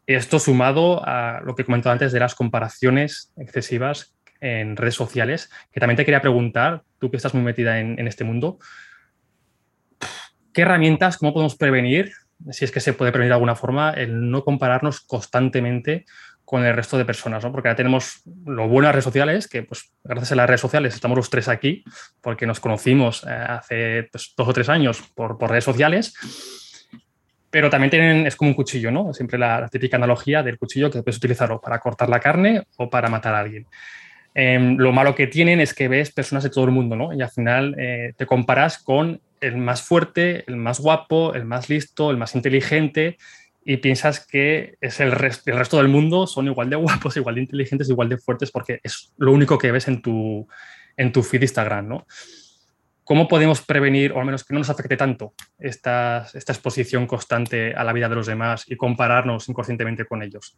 Esto sumado a lo que comentaba antes de las comparaciones excesivas en redes sociales, que también te quería preguntar, tú que estás muy metida en, este mundo, ¿qué herramientas, cómo podemos prevenir, si es que se puede prevenir de alguna forma, el no compararnos constantemente con el resto de personas, ¿no? Porque ahora tenemos lo bueno de las redes sociales, que pues gracias a las redes sociales estamos los tres aquí, porque nos conocimos eh, hace pues, dos o tres años por, por redes sociales, pero también tienen, es como un cuchillo, ¿no? Siempre la, típica analogía del cuchillo que puedes utilizarlo para cortar la carne o para matar a alguien. Em, lo malo que tienen es que ves personas de todo el mundo, ¿no? Y al final eh, te comparas con el más fuerte, el más guapo, el más listo, el más inteligente y piensas que es el, resto del mundo son igual de guapos, igual de inteligentes, igual de fuertes porque es lo único que ves en tu, en tu feed Instagram, ¿no? ¿Cómo podemos prevenir, o al menos que no nos afecte tanto, esta exposición constante a la vida de los demás y compararnos inconscientemente con ellos?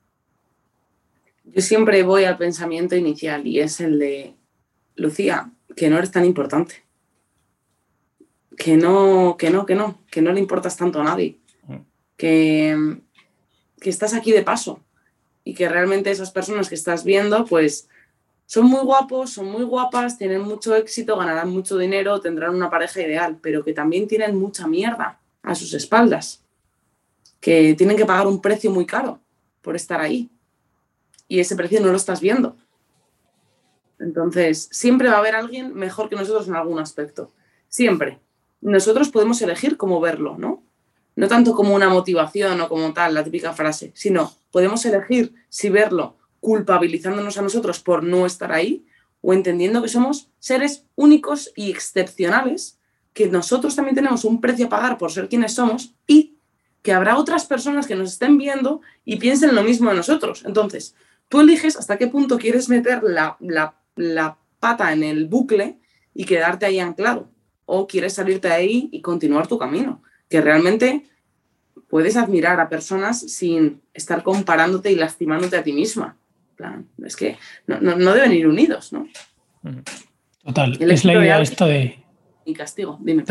Yo siempre voy al pensamiento inicial y es el de, Lucía, que no eres tan importante. Que no, que no, que no, que no le importas tanto a nadie. Mm. Que, que estás aquí de paso y que realmente esas personas que estás viendo, pues son muy guapos, son muy guapas, tienen mucho éxito, ganarán mucho dinero, tendrán una pareja ideal, pero que también tienen mucha mierda a sus espaldas, que tienen que pagar un precio muy caro por estar ahí. Y ese precio no lo estás viendo. Entonces, siempre va a haber alguien mejor que nosotros en algún aspecto. Siempre. Nosotros podemos elegir cómo verlo, ¿no? No tanto como una motivación o como tal, la típica frase, sino podemos elegir si verlo culpabilizándonos a nosotros por no estar ahí o entendiendo que somos seres únicos y excepcionales, que nosotros también tenemos un precio a pagar por ser quienes somos y que habrá otras personas que nos estén viendo y piensen lo mismo de nosotros. Entonces, tú eliges hasta qué punto quieres meter la, la pata en el bucle y quedarte ahí anclado o quieres salirte de ahí y continuar tu camino, que realmente puedes admirar a personas sin estar comparándote y lastimándote a ti misma es que no, deben ir unidos, ¿no? Total, es la idea esta de... Y castigo, dime.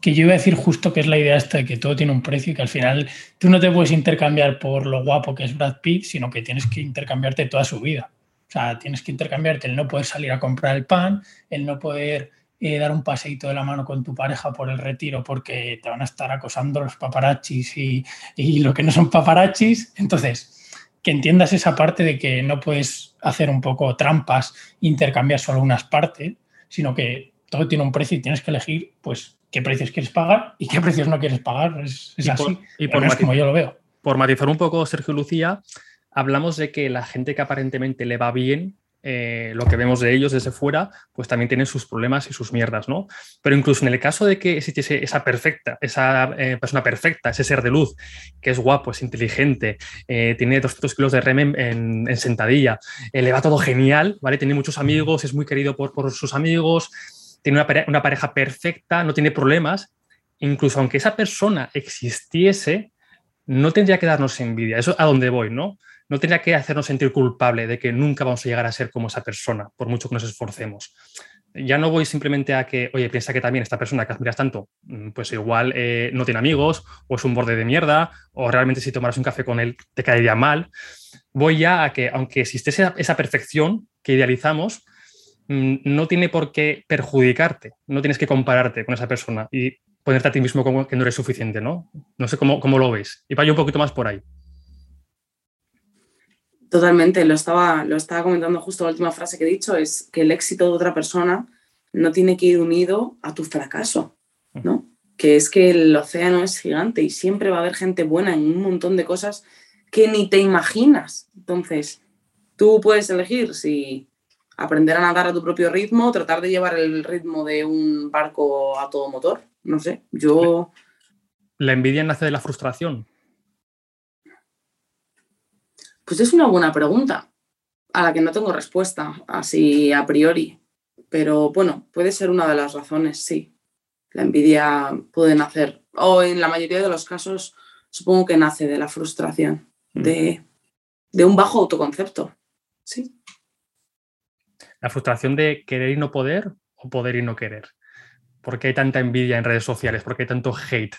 que yo iba a decir justo que es la idea esta de que todo tiene un precio y que al final tú no te puedes intercambiar por lo guapo que es Brad Pitt, sino que tienes que intercambiarte toda su vida. O sea, tienes que intercambiarte el no poder salir a comprar el pan, el no poder eh, dar un paseíto de la mano con tu pareja por el retiro porque te van a estar acosando los paparachis y, y lo que no son paparachis. Entonces, que entiendas esa parte de que no puedes hacer un poco trampas, intercambiar solo unas partes, sino que todo tiene un precio y tienes que elegir pues qué precios quieres pagar y qué precios no quieres pagar. Es, así. y por como yo lo veo. Por matizar un poco, Sergio Lucía, hablamos de que la gente que aparentemente le va bien eh, lo que vemos de ellos desde fuera, pues también tienen sus problemas y sus mierdas, ¿no? Pero incluso en el caso de que existiese esa perfecta, esa eh, persona perfecta, ese ser de luz, que es guapo, es inteligente, eh, tiene 200 kilos de rem en, sentadilla, le va todo genial, ¿vale? Tiene muchos amigos, es muy querido por, sus amigos, tiene una, una pareja perfecta, no tiene problemas, incluso aunque esa persona existiese, no tendría que darnos envidia. Eso a dónde voy, ¿no? No tendría que hacernos sentir culpable de que nunca vamos a llegar a ser como esa persona, por mucho que nos esforcemos. Ya no voy simplemente a que, oye, piensa que también esta persona que admiras tanto, mm, pues igual eh, no tiene amigos, o es un borde de mierda, o realmente si tomaras un café con él te caería mal. Voy ya a que, aunque existiese esa perfección que idealizamos, mm, no tiene por qué perjudicarte, no tienes que compararte con esa persona y ponerte a ti mismo como que no eres suficiente, ¿no? No sé cómo, cómo lo ves. Y vaya un poquito más por ahí. Totalmente, lo estaba, lo estaba comentando justo la última frase que he dicho, es que el éxito de otra persona no tiene que ir unido a tu fracaso, ¿no? Que es que el océano es gigante y siempre va a haber gente buena en un montón de cosas que ni te imaginas. Entonces, tú puedes elegir si aprender a nadar a tu propio ritmo, tratar de llevar el ritmo de un barco a todo motor, no sé, yo... La envidia nace de la frustración. Pues es una buena pregunta a la que no tengo respuesta así a priori. Pero bueno, puede ser una de las razones, sí. La envidia puede nacer, o en la mayoría de los casos, supongo que nace de la frustración, mm. de, de un bajo autoconcepto. Sí. La frustración de querer y no poder o poder y no querer. ¿Por qué hay tanta envidia en redes sociales? ¿Por qué hay tanto hate?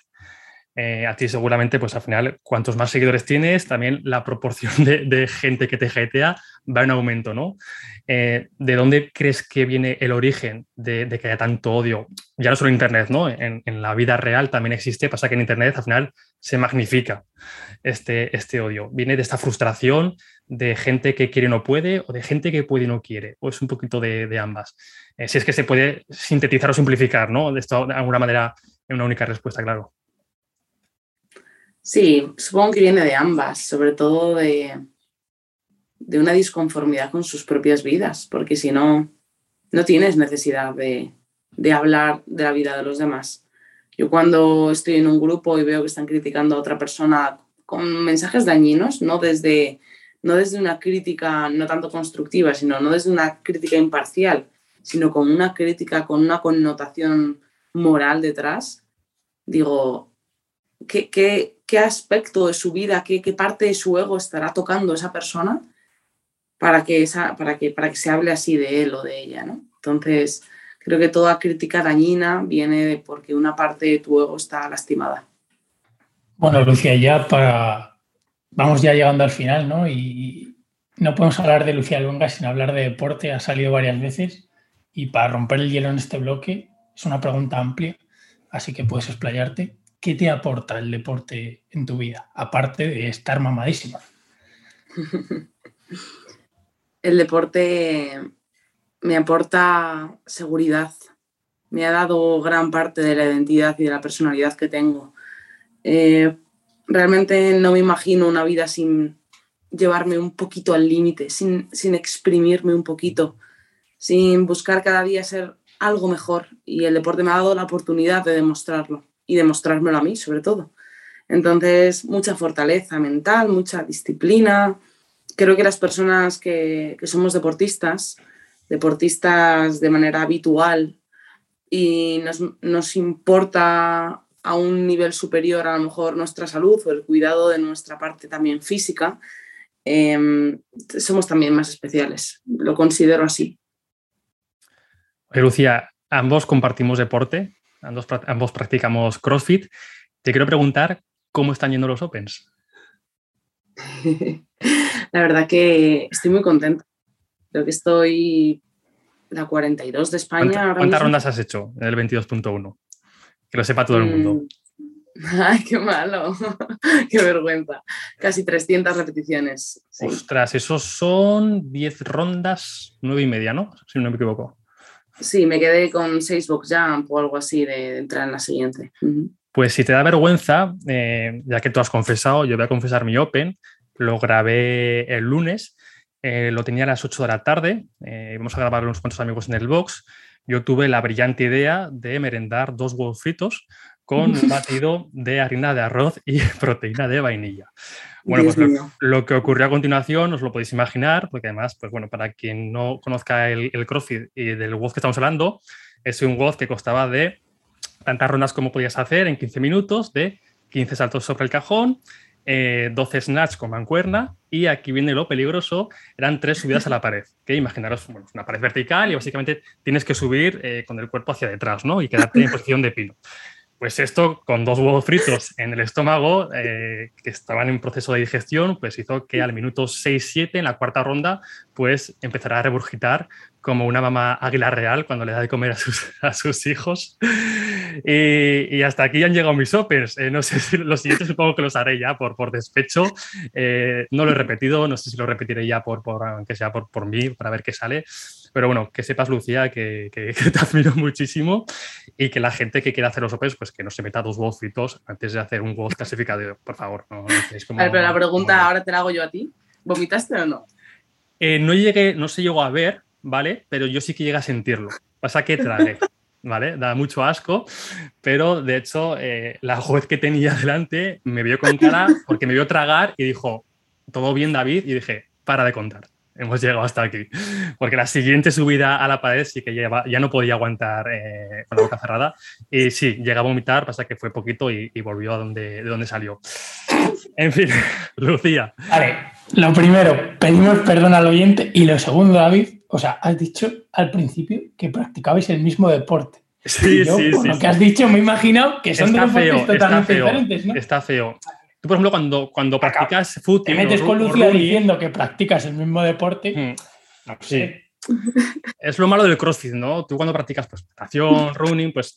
Eh, a ti seguramente, pues al final, cuantos más seguidores tienes, también la proporción de, gente que te jetea va en aumento, ¿no? Eh, ¿De dónde crees que viene el origen de, que haya tanto odio? Ya no solo en Internet, ¿no? En, la vida real también existe, pasa que en Internet al final se magnifica este, este odio. Viene de esta frustración de gente que quiere y no puede o de gente que puede y no quiere, o es un poquito de, ambas. Eh, si es que se puede sintetizar o simplificar, ¿no? De esto de alguna manera en una única respuesta, claro. Sí, supongo que viene de ambas, sobre todo de, de una disconformidad con sus propias vidas, porque si no, no tienes necesidad de, de, hablar de la vida de los demás. Yo cuando estoy en un grupo y veo que están criticando a otra persona con mensajes dañinos, no desde, no desde una crítica no tanto constructiva, sino no desde una crítica imparcial, sino con una crítica con una connotación moral detrás, digo, ¿qué, qué, qué aspecto de su vida, qué, qué, parte de su ego estará tocando esa persona para que, esa, para, que, para que se hable así de él o de ella. ¿no? Entonces, creo que toda crítica dañina viene porque una parte de tu ego está lastimada. Bueno, Lucia, ya para... Vamos ya llegando al final, ¿no? Y no podemos hablar de Lucía Luenga sin hablar de deporte, ha salido varias veces y para romper el hielo en este bloque es una pregunta amplia, así que puedes explayarte. ¿Qué te aporta el deporte en tu vida, aparte de estar mamadísima? El deporte me aporta seguridad, me ha dado gran parte de la identidad y de la personalidad que tengo. Eh, realmente no me imagino una vida sin llevarme un poquito al límite, sin, sin exprimirme un poquito, sin buscar cada día ser algo mejor. Y el deporte me ha dado la oportunidad de demostrarlo y demostrármelo a mí, sobre todo. Entonces, mucha fortaleza mental, mucha disciplina. Creo que las personas que, que somos deportistas, deportistas de manera habitual y nos, nos, importa a un nivel superior a lo mejor nuestra salud o el cuidado de nuestra parte también física, eh, somos también más especiales. Lo considero así. Lucía, ambos compartimos deporte, ambos, ambos practicamos CrossFit. Te quiero preguntar cómo están yendo los Opens. La verdad que estoy muy contenta. Creo que estoy la 42 de España. ¿Cuánta, ¿Cuántas rondas has hecho en el 22.1? Que lo sepa todo el mundo. Mm. Ay, qué malo, qué vergüenza. Casi 300 repeticiones. Sí. Ostras, esos son 10 rondas, 9 y media, ¿no? Si no me equivoco. Sí, me quedé con 6 box jump o algo así de entrar en la siguiente. Pues si te da vergüenza, eh, ya que tú has confesado, yo voy a confesar mi Open, lo grabé el lunes, eh, lo tenía a las 8 de la tarde, eh, vamos a grabar unos cuantos amigos en el box. Yo tuve la brillante idea de merendar dos huevos fritos con un batido de harina de arroz y proteína de vainilla. Bueno, pues lo, lo, que ocurrió a continuación os lo podéis imaginar, porque además, pues bueno, para quien no conozca el, el CrossFit y del WOD que estamos hablando, es un WOD que costaba de tantas rondas como podías hacer en 15 minutos, de 15 saltos sobre el cajón, eh, 12 snatch con mancuerna y aquí viene lo peligroso, eran tres subidas a la pared, que imaginaros bueno, una pared vertical y básicamente tienes que subir eh, con el cuerpo hacia detrás ¿no? y quedarte en posición de pino. Pues esto, con dos huevos fritos en el estómago, eh, que estaban en proceso de digestión, pues hizo que al minuto 6-7, en la cuarta ronda, pues empezara a regurgitar como una mamá águila real cuando le da de comer a sus, a sus hijos. Y, y, hasta aquí han llegado mis opens. Eh, no sé si los siguientes supongo que los haré ya por, por despecho. Eh, no lo he repetido, no sé si lo repetiré ya por, por aunque sea por, por mí, para ver qué sale. Pero bueno, que sepas, Lucía, que, que, que, te admiro muchísimo y que la gente que quiera hacer los Opens, pues que no se meta dos huevos fritos antes de hacer un huevo clasificado, por favor. No, no como, ver, pero la pregunta como... ahora te la hago yo a ti. ¿Vomitaste o no? Eh, no llegué, no se llegó a ver, ¿vale? Pero yo sí que llegué a sentirlo. Pasa que tragué. ¿Vale? Da mucho asco, pero de hecho eh, la juez que tenía delante me vio con cara porque me vio tragar y dijo, todo bien David, y dije, para de contar hemos llegado hasta aquí. Porque la siguiente subida a la pared sí que ya, ya no podía aguantar eh, con la boca cerrada. Y sí, llega a vomitar, pasa que fue poquito y, y volvió a donde, de donde salió. En fin, Lucía. Vale, lo primero, pedimos perdón al oyente. Y lo segundo, David, o sea, has dicho al principio que practicabais el mismo deporte. Sí, yo, sí, por sí. lo que has dicho, me he imaginado que son está dos deportes feo, totalmente está feo, diferentes, ¿no? Está feo. Tú, por ejemplo, cuando, cuando practicas fútbol. Te metes con Lucía diciendo que practicas el mismo deporte. Hmm. No sé. Sí. Es lo malo del CrossFit, ¿no? Tú cuando practicas pues, natación, running, pues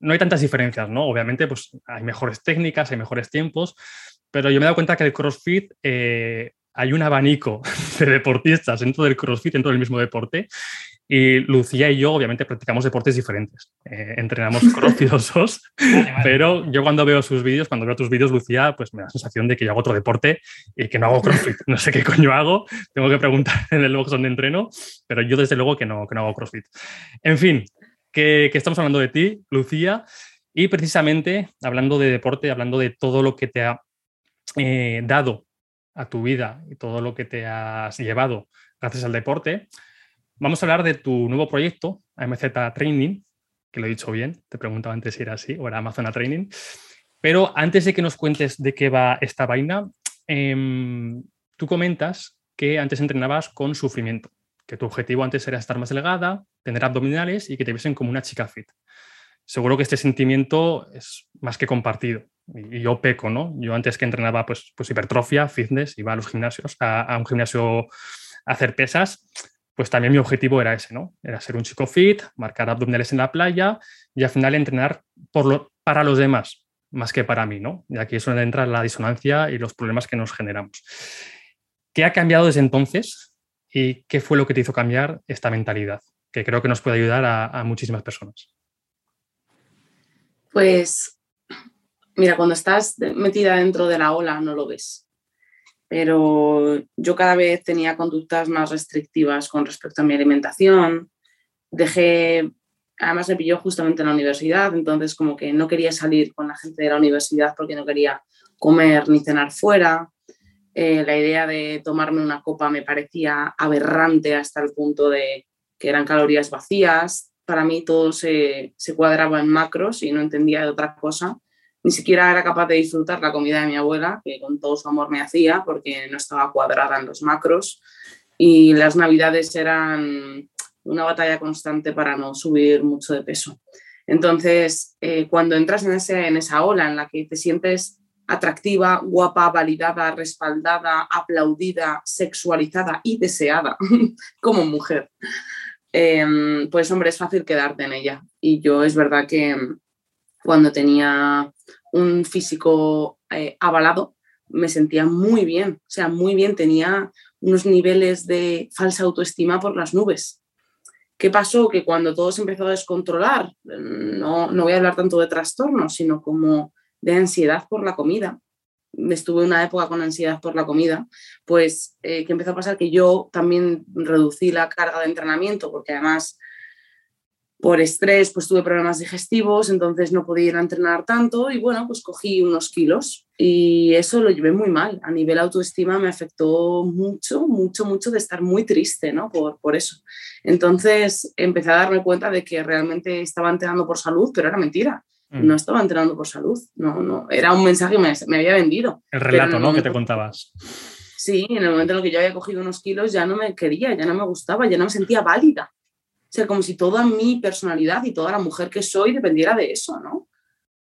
no hay tantas diferencias, ¿no? Obviamente, pues hay mejores técnicas, hay mejores tiempos, pero yo me he dado cuenta que el CrossFit eh, hay un abanico de deportistas dentro del CrossFit, dentro del mismo deporte, y Lucía y yo, obviamente, practicamos deportes diferentes. Eh, entrenamos CrossFit los dos, vale, vale. pero yo cuando veo sus vídeos, cuando veo tus vídeos, Lucía, pues me da la sensación de que yo hago otro deporte y que no hago CrossFit. No sé qué coño hago, tengo que preguntar en el box donde entreno, pero yo desde luego que no, que no hago CrossFit. En fin, que, que estamos hablando de ti, Lucía, y precisamente hablando de deporte, hablando de todo lo que te ha eh, dado a tu vida y todo lo que te has llevado gracias al deporte, Vamos a hablar de tu nuevo proyecto, AMZ Training, que lo he dicho bien, te preguntaba antes si era así o era Amazon Training. Pero antes de que nos cuentes de qué va esta vaina, eh, tú comentas que antes entrenabas con sufrimiento, que tu objetivo antes era estar más delgada, tener abdominales y que te viesen como una chica fit. Seguro que este sentimiento es más que compartido. Y yo peco, ¿no? Yo antes que entrenaba pues, pues hipertrofia, fitness, iba a los gimnasios, a, un gimnasio a hacer pesas, pues también mi objetivo era ese, ¿no? Era ser un chico fit, marcar abdominales en la playa y al final entrenar por lo, para los demás, más que para mí, ¿no? Y aquí es donde entra la disonancia y los problemas que nos generamos. ¿Qué ha cambiado desde entonces y qué fue lo que te hizo cambiar esta mentalidad? Que creo que nos puede ayudar a muchísimas personas. Pues Mira, cuando estás metida dentro de la ola no lo ves, pero yo cada vez tenía conductas más restrictivas con respecto a mi alimentación. Dejé, además me pilló justamente en la universidad, entonces como que no quería salir con la gente de la universidad porque no quería comer ni cenar fuera. Eh, la idea de tomarme una copa me parecía aberrante hasta el punto de que eran calorías vacías. Para mí todo se, se cuadraba en macros y no entendía de otra cosa ni siquiera era capaz de disfrutar la comida de mi abuela, que con todo su amor me hacía, porque no estaba cuadrada en los macros. Y las navidades eran una batalla constante para no subir mucho de peso. Entonces, eh, cuando entras en, ese, en esa ola en la que te sientes atractiva, guapa, validada, respaldada, aplaudida, sexualizada y deseada como mujer, em, pues hombre, es fácil quedarte en ella. Y yo es verdad que cuando tenía un físico eh, avalado, me sentía muy bien, o sea, muy bien, tenía unos niveles de falsa autoestima por las nubes. ¿Qué pasó? Que cuando todo se empezó a descontrolar, no, no voy a hablar tanto de trastornos, sino como de ansiedad por la comida, estuve una época con ansiedad por la comida, pues eh, que empezó a pasar que yo también reducí la carga de entrenamiento, porque además por estrés, pues tuve problemas digestivos, entonces no podía ir a entrenar tanto y bueno, pues cogí unos kilos y eso lo llevé muy mal. A nivel autoestima me afectó mucho, mucho, mucho de estar muy triste, ¿no? Por, por eso. Entonces empecé a darme cuenta de que realmente estaba entrenando por salud, pero era mentira. Mm. No estaba entrenando por salud, no, no, era un mensaje que me, me había vendido. El relato, ¿no? Que te contabas. Sí, en el momento en el que yo había cogido unos kilos ya no me quería, ya no me gustaba, ya no me sentía válida. O sea, como si toda mi personalidad y toda la mujer que soy dependiera de eso, ¿no?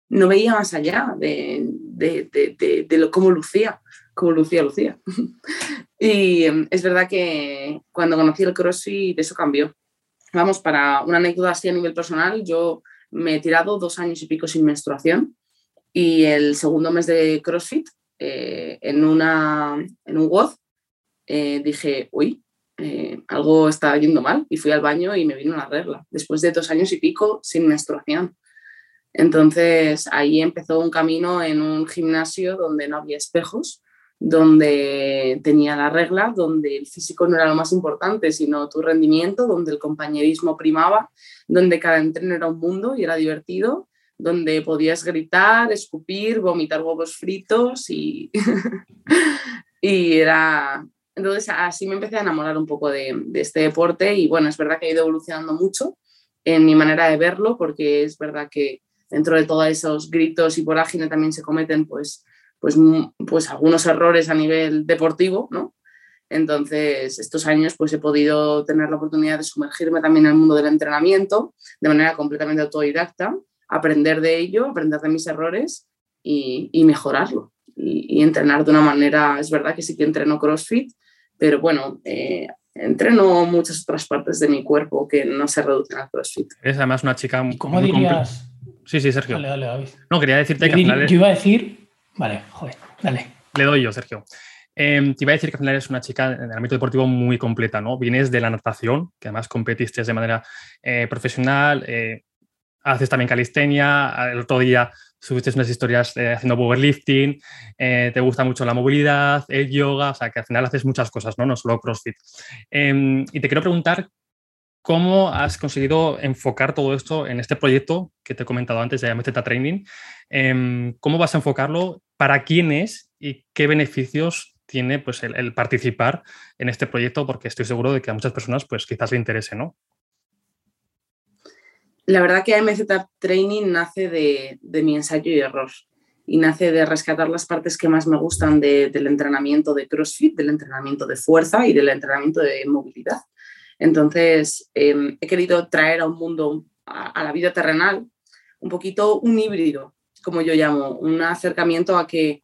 No veía más allá de, de, de, lo, cómo lucía, como lucía, lucía. y em, es verdad que cuando conocí el CrossFit eso cambió. Vamos, para una anécdota así a nivel personal, yo me he tirado dos años y pico sin menstruación y el segundo mes de CrossFit, eh, en, una, en un WOD, eh, dije, uy, eh, algo estaba yendo mal y fui al baño y me vino una regla, después de dos años y pico sin menstruación. Entonces ahí empezó un camino en un gimnasio donde no había espejos, donde tenía la regla, donde el físico no era lo más importante, sino tu rendimiento, donde el compañerismo primaba, donde cada entreno era un mundo y era divertido, donde podías gritar, escupir, vomitar huevos fritos y, y era, entonces así me empecé a enamorar un poco de, este deporte y bueno, es verdad que ha ido evolucionando mucho en mi manera de verlo porque es verdad que dentro de todos esos gritos y vorágine también se cometen pues, pues, pues algunos errores a nivel deportivo, ¿no? Entonces, estos años pues he podido tener la oportunidad de sumergirme también en el mundo del entrenamiento de manera completamente autodidacta, aprender de ello, aprender de mis errores y, mejorarlo. Y, y, entrenar de una manera, es verdad que sí que entreno CrossFit, pero bueno, eh, entreno muchas otras partes de mi cuerpo que no se reducen al CrossFit. Es además una chica muy ¿Cómo dirías? Sí, sí, Sergio. Dale, dale, David. No, quería decirte que al final... Yo iba a decir... Vale, joder, dale. Le doy yo, Sergio. Eh, te iba a decir que al final eres una chica en el ámbito deportivo muy completa, ¿no? Vienes de la natación, que además competiste de manera eh, profesional, eh, haces también calistenia, el otro día subiste unas historias eh, haciendo powerlifting, eh, te gusta mucho la movilidad, el yoga, o sea, que al final haces muchas cosas, no, no solo CrossFit. Em, y te quiero preguntar cómo has conseguido enfocar todo esto en este proyecto que te he comentado antes de Meteta Training. Em, ¿Cómo vas a enfocarlo? ¿Para quién es? ¿Y qué beneficios tiene pues, el, participar en este proyecto? Porque estoy seguro de que a muchas personas pues, quizás le interese, ¿no? La verdad que AMZ Training nace de, mi ensayo y error y nace de rescatar las partes que más me gustan del entrenamiento de CrossFit, del entrenamiento de fuerza y del entrenamiento de movilidad. Entonces, em, he querido traer a un mundo, a, la vida terrenal, un poquito un híbrido, como yo llamo, un acercamiento a que,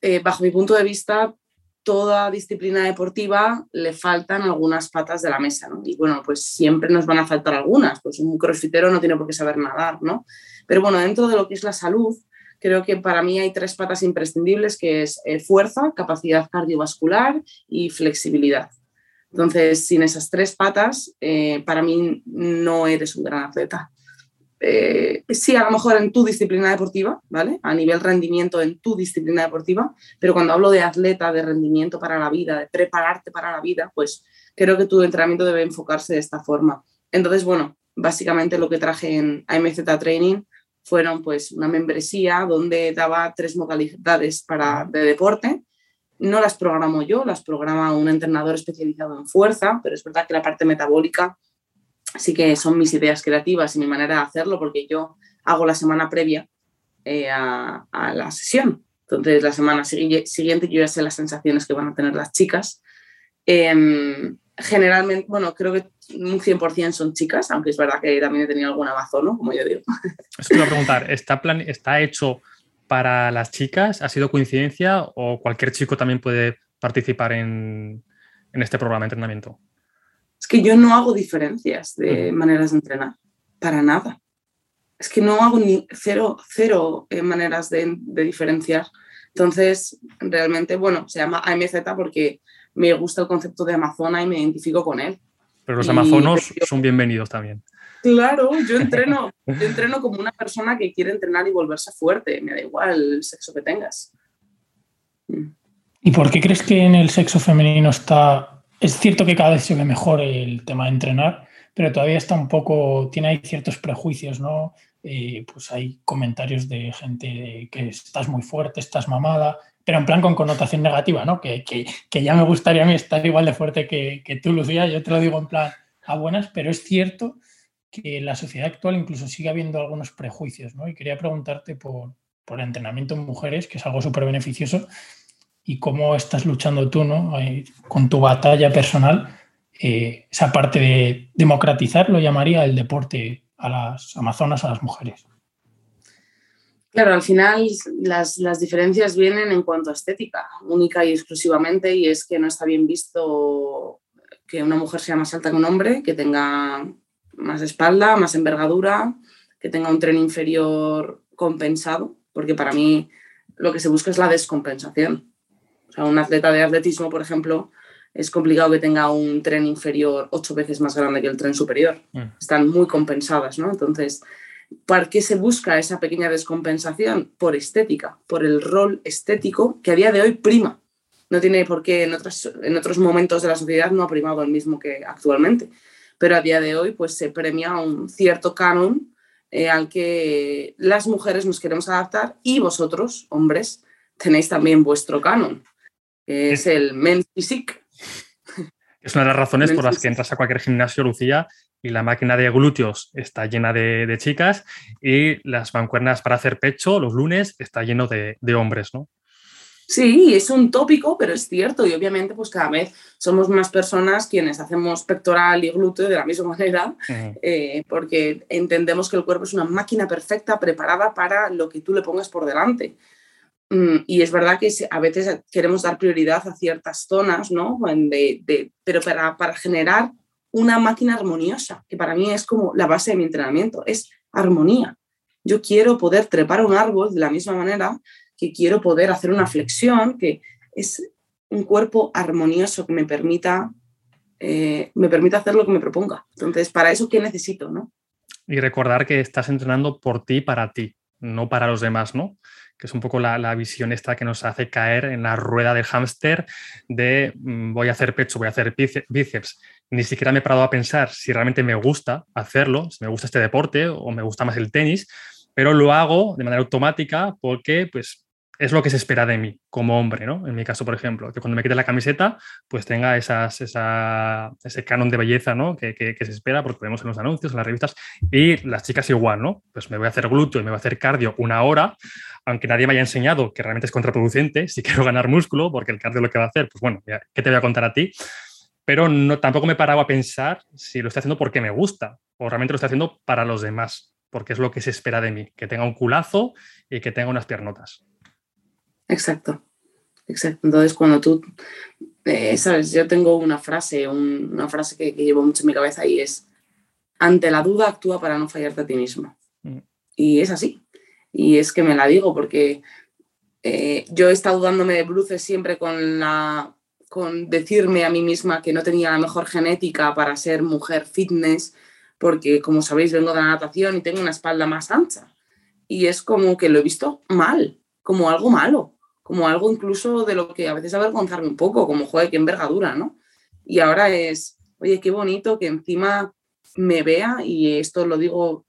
eh, bajo mi punto de vista, toda disciplina deportiva le faltan algunas patas de la mesa, ¿no? Y bueno, pues siempre nos van a faltar algunas, pues un crossfitero no tiene por qué saber nadar, ¿no? Pero bueno, dentro de lo que es la salud, creo que para mí hay tres patas imprescindibles, que es eh, fuerza, capacidad cardiovascular y flexibilidad. Entonces, sin esas tres patas, eh, para mí no eres un gran atleta. Eh, sí, a lo mejor en tu disciplina deportiva, ¿vale? A nivel rendimiento en tu disciplina deportiva, pero cuando hablo de atleta, de rendimiento para la vida, de prepararte para la vida, pues creo que tu entrenamiento debe enfocarse de esta forma. Entonces, bueno, básicamente lo que traje en AMZ Training fueron pues una membresía donde daba tres modalidades para, de deporte. No las programo yo, las programa un entrenador especializado en fuerza, pero es verdad que la parte metabólica Así que son mis ideas creativas y mi manera de hacerlo, porque yo hago la semana previa eh, a, la sesión. Entonces, la semana siguiente yo ya sé las sensaciones que van a tener las chicas. Em, generalmente, bueno, creo que un 100% son chicas, aunque es verdad que también he tenido algún amazono, como yo digo. Voy a preguntar, ¿está, plan, ¿está hecho para las chicas? ¿Ha sido coincidencia o cualquier chico también puede participar en este programa de entrenamiento? Es que yo no hago diferencias de maneras de entrenar, para nada. Es que no hago ni cero, cero eh, maneras de, diferenciar. Entonces, realmente, bueno, se llama AMZ porque me gusta el concepto de Amazona y me identifico con él. Pero los amazonos son bienvenidos también. Claro, yo entreno, yo entreno como una persona que quiere entrenar y volverse fuerte. Me da igual el sexo que tengas. ¿Y por qué crees que en el sexo femenino está es cierto que cada vez se ve mejor el tema de entrenar, pero todavía está un poco, tiene ahí ciertos prejuicios, ¿no? Eh, pues hay comentarios de gente que estás muy fuerte, estás mamada, pero en plan con connotación negativa, ¿no? Que, ya me gustaría a mí estar igual de fuerte que, tú, Lucía, yo te lo digo en plan a buenas, pero es cierto que la sociedad actual incluso sigue habiendo algunos prejuicios, ¿no? Y quería preguntarte por, por el entrenamiento en mujeres, que es algo súper beneficioso, y cómo estás luchando tú, ¿no? con tu batalla personal, eh, esa parte de democratizar, lo llamaría el deporte a las amazonas, a las mujeres. Claro, al final las, las, diferencias vienen en cuanto a estética, única y exclusivamente, y es que no está bien visto que una mujer sea más alta que un hombre, que tenga más espalda, más envergadura, que tenga un tren inferior compensado, porque para mí lo que se busca es la descompensación. O sea, un atleta de atletismo, por ejemplo, es complicado que tenga un tren inferior ocho veces más grande que el tren superior. Mm. Están muy compensadas, ¿no? Entonces, ¿para qué se busca esa pequeña descompensación? Por estética, por el rol estético que a día de hoy prima. No tiene por qué, en otros, en otros momentos de la sociedad no ha primado el mismo que actualmente, pero a día de hoy pues se premia un cierto canon eh, al que las mujeres nos queremos adaptar y vosotros, hombres, tenéis también vuestro canon es el men's physique. Es una de las razones por las que entras a cualquier gimnasio, Lucía, y la máquina de glúteos está llena de, chicas y las mancuernas para hacer pecho los lunes está lleno de, hombres, ¿no? Sí, es un tópico, pero es cierto y obviamente pues cada vez somos más personas quienes hacemos pectoral y glúteo de la misma manera eh, porque entendemos que el cuerpo es una máquina perfecta preparada para lo que tú le pongas por delante. Mm, y es verdad que a veces queremos dar prioridad a ciertas zonas, ¿no? pero para, para, generar una máquina armoniosa, que para mí es como la base de mi entrenamiento, es armonía. Yo quiero poder trepar un árbol de la misma manera que quiero poder hacer una flexión, que es un cuerpo armonioso que me permita, eh, me permita hacer lo que me proponga. Entonces, para eso, ¿qué necesito? ¿no? Y recordar que estás entrenando por ti, para ti, no para los demás, ¿no? Que es un poco la, visión esta que nos hace caer en la rueda del hámster de mm, voy a hacer pecho, voy a hacer bíceps. Ni siquiera me he parado a pensar si realmente me gusta hacerlo, si me gusta este deporte o me gusta más el tenis, pero lo hago de manera automática porque pues es lo que se espera de mí como hombre, ¿no? En mi caso, por ejemplo, que cuando me quite la camiseta, pues tenga esa, ese canon de belleza, ¿no? Que, que, se espera, porque vemos en los anuncios, en las revistas, y las chicas igual, ¿no? Pues me voy a hacer glúteo y me voy a hacer cardio una hora, aunque nadie me haya enseñado que realmente es contraproducente, si quiero ganar músculo, porque el cardio lo que va a hacer, pues bueno, ¿qué te voy a contar a ti? Pero no, tampoco me he parado a pensar si lo estoy haciendo porque me gusta o realmente lo estoy haciendo para los demás porque es lo que se espera de mí, que tenga un culazo y que tenga unas piernotas. Exacto, exacto. Entonces, cuando tú, eh, sabes, yo tengo una frase, una frase que, llevo mucho en mi cabeza y es, ante la duda actúa para no fallarte a ti mismo. Mm. Y es así. Y es que me la digo porque eh, yo he estado dándome de bruces siempre con la con decirme a mí misma que no tenía la mejor genética para ser mujer fitness, porque como sabéis vengo de la natación y tengo una espalda más ancha. Y es como que lo he visto mal, como algo malo, como algo incluso de lo que a veces avergonzarme un poco, como, joder, qué envergadura, ¿no? Y ahora es, oye, qué bonito que encima me vea, y esto lo digo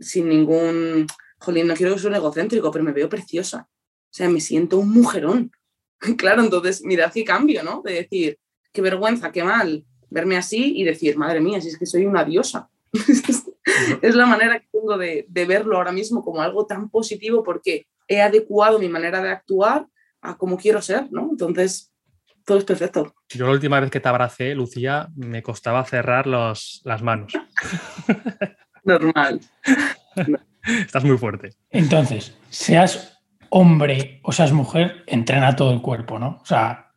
sin ningún, jolín, no quiero que un egocéntrico, pero me veo preciosa. O sea, me siento un mujerón. claro, entonces, mirad qué cambio, ¿no? De decir, qué vergüenza, qué mal verme así y decir, madre mía, si es que soy una diosa. es la manera que tengo de, verlo ahora mismo como algo tan positivo porque he adecuado mi manera de actuar a como quiero ser, ¿no? Entonces, todo es perfecto. Yo la última vez que te abracé, Lucía, me costaba cerrar las manos. Normal. Estás muy fuerte. Entonces, seas hombre o seas mujer, entrena todo el cuerpo, ¿no? O sea,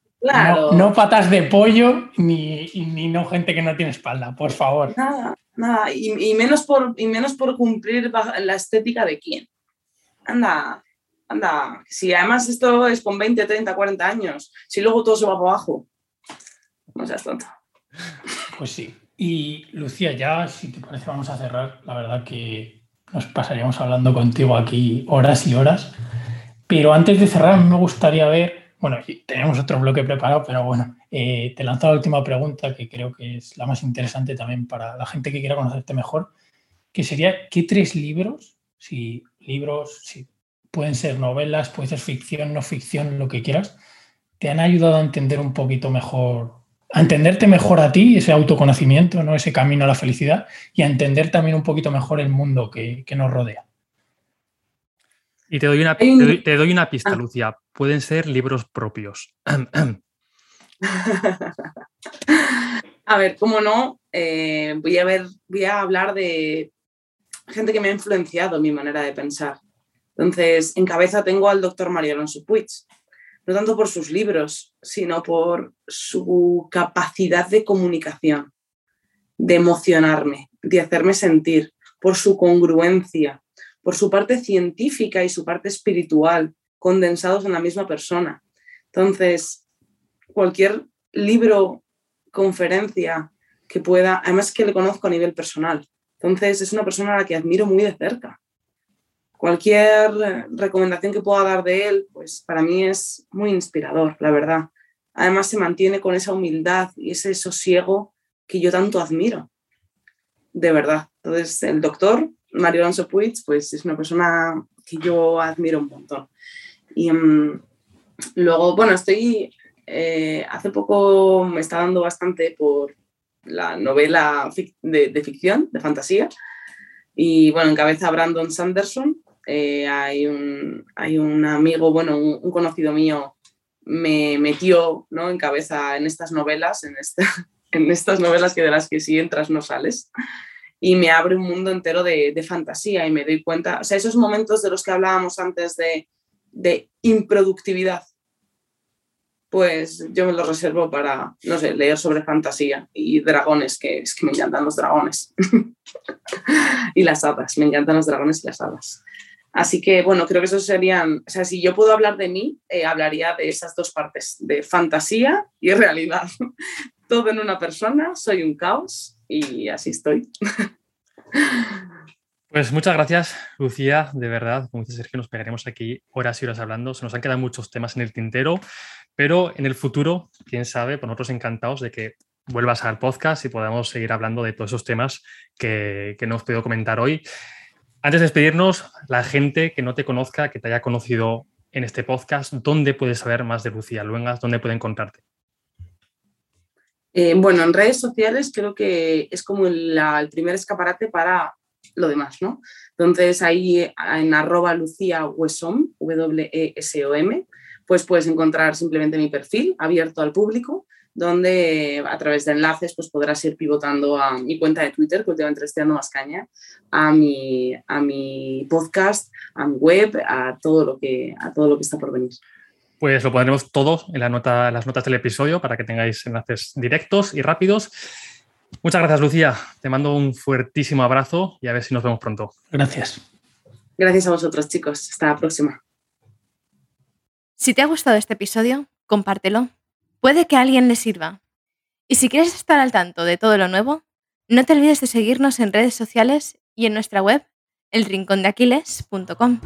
no, patas de pollo ni, ni, no gente que no tiene espalda, por favor. Nada, nada. Y, menos, por, y menos por cumplir la estética de quién. Anda, anda. Si además esto es con 20, 30, 40 años, si luego todo se va para abajo, no seas tonto. Pues sí. Y Lucía, ya, si te parece, vamos a cerrar. La verdad que nos pasaríamos hablando contigo aquí horas y horas. Pero antes de cerrar, me gustaría ver, bueno, tenemos otro bloque preparado, pero bueno, eh, te lanzo la última pregunta que creo que es la más interesante también para la gente que quiera conocerte mejor, que sería, ¿qué tres libros, si libros, si pueden ser novelas, puede ser ficción, no ficción, lo que quieras, te han ayudado a entender un poquito mejor, a entenderte mejor a ti, ese autoconocimiento, ¿no? ese camino a la felicidad, y a entender también un poquito mejor el mundo que nos rodea? Y te doy una, te doy, una pista, ah. Lucia. Pueden ser libros propios. a ver, cómo no, eh, voy, a ver, voy a hablar de gente que me ha influenciado mi manera de pensar. Entonces, en cabeza tengo al doctor Mario Alonso Puig, no tanto por sus libros, sino por su capacidad de comunicación, de emocionarme, de hacerme sentir, por su congruencia, por su parte científica y su parte espiritual, condensados en la misma persona. Entonces, cualquier libro, conferencia que pueda, además que le conozco a nivel personal, entonces es una persona a la que admiro muy de cerca. Cualquier recomendación que pueda dar de él, pues para mí es muy inspirador, la verdad. Además se mantiene con esa humildad y ese sosiego que yo tanto admiro. De verdad. Entonces, el doctor Mario Alonso Puig, pues es una persona que yo admiro un montón. Y mm, luego, bueno, estoy, eh, hace poco me está dando bastante por la novela de, ficción, de fantasía, y bueno, encabeza Brandon Sanderson. Eh, hay, un, hay un amigo, bueno, un, conocido mío me metió ¿no? en cabeza en estas novelas, en, en estas novelas que de las que si entras no sales y me abre un mundo entero de, fantasía y me doy cuenta, o sea, esos momentos de los que hablábamos antes de, de improductividad, pues yo me los reservo para, no sé, leer sobre fantasía y dragones, que es que me encantan los dragones. y las hadas, me encantan los dragones y las hadas. Así que, bueno, creo que esos serían, o sea, si yo puedo hablar de mí, eh, hablaría de esas dos partes, de fantasía y realidad. Todo en una persona, soy un caos y así estoy. Pues muchas gracias, Lucía, de verdad. Como dice Sergio, nos pegaremos aquí horas y horas hablando. Se nos han quedado muchos temas en el tintero, pero en el futuro, quién sabe, por nosotros encantados de que vuelvas al podcast y podamos seguir hablando de todos esos temas que, que no podido comentar hoy. Antes de despedirnos, la gente que no te conozca, que te haya conocido en este podcast, ¿dónde puedes saber más de Lucía Luengas? ¿Dónde puede encontrarte? Eh, bueno, en redes sociales creo que es como el primer escaparate para lo demás, ¿no? Entonces ahí en arroba Lucía W-E-S-O-M, pues puedes encontrar simplemente mi perfil abierto al público. Donde a través de enlaces pues podrás ir pivotando a mi cuenta de Twitter, que últimamente estoy dando más caña, a mi, a mi podcast, a mi web, a todo lo que, a todo lo que está por venir. Pues lo pondremos todo en la nota, las notas del episodio para que tengáis enlaces directos y rápidos. Muchas gracias, Lucía. Te mando un fuertísimo abrazo y a ver si nos vemos pronto. Gracias. Gracias a vosotros, chicos. Hasta la próxima. Si te ha gustado este episodio, compártelo. Puede que a alguien le sirva. Y si quieres estar al tanto de todo lo nuevo, no te olvides de seguirnos en redes sociales y en nuestra web, elrincondeaquiles.com.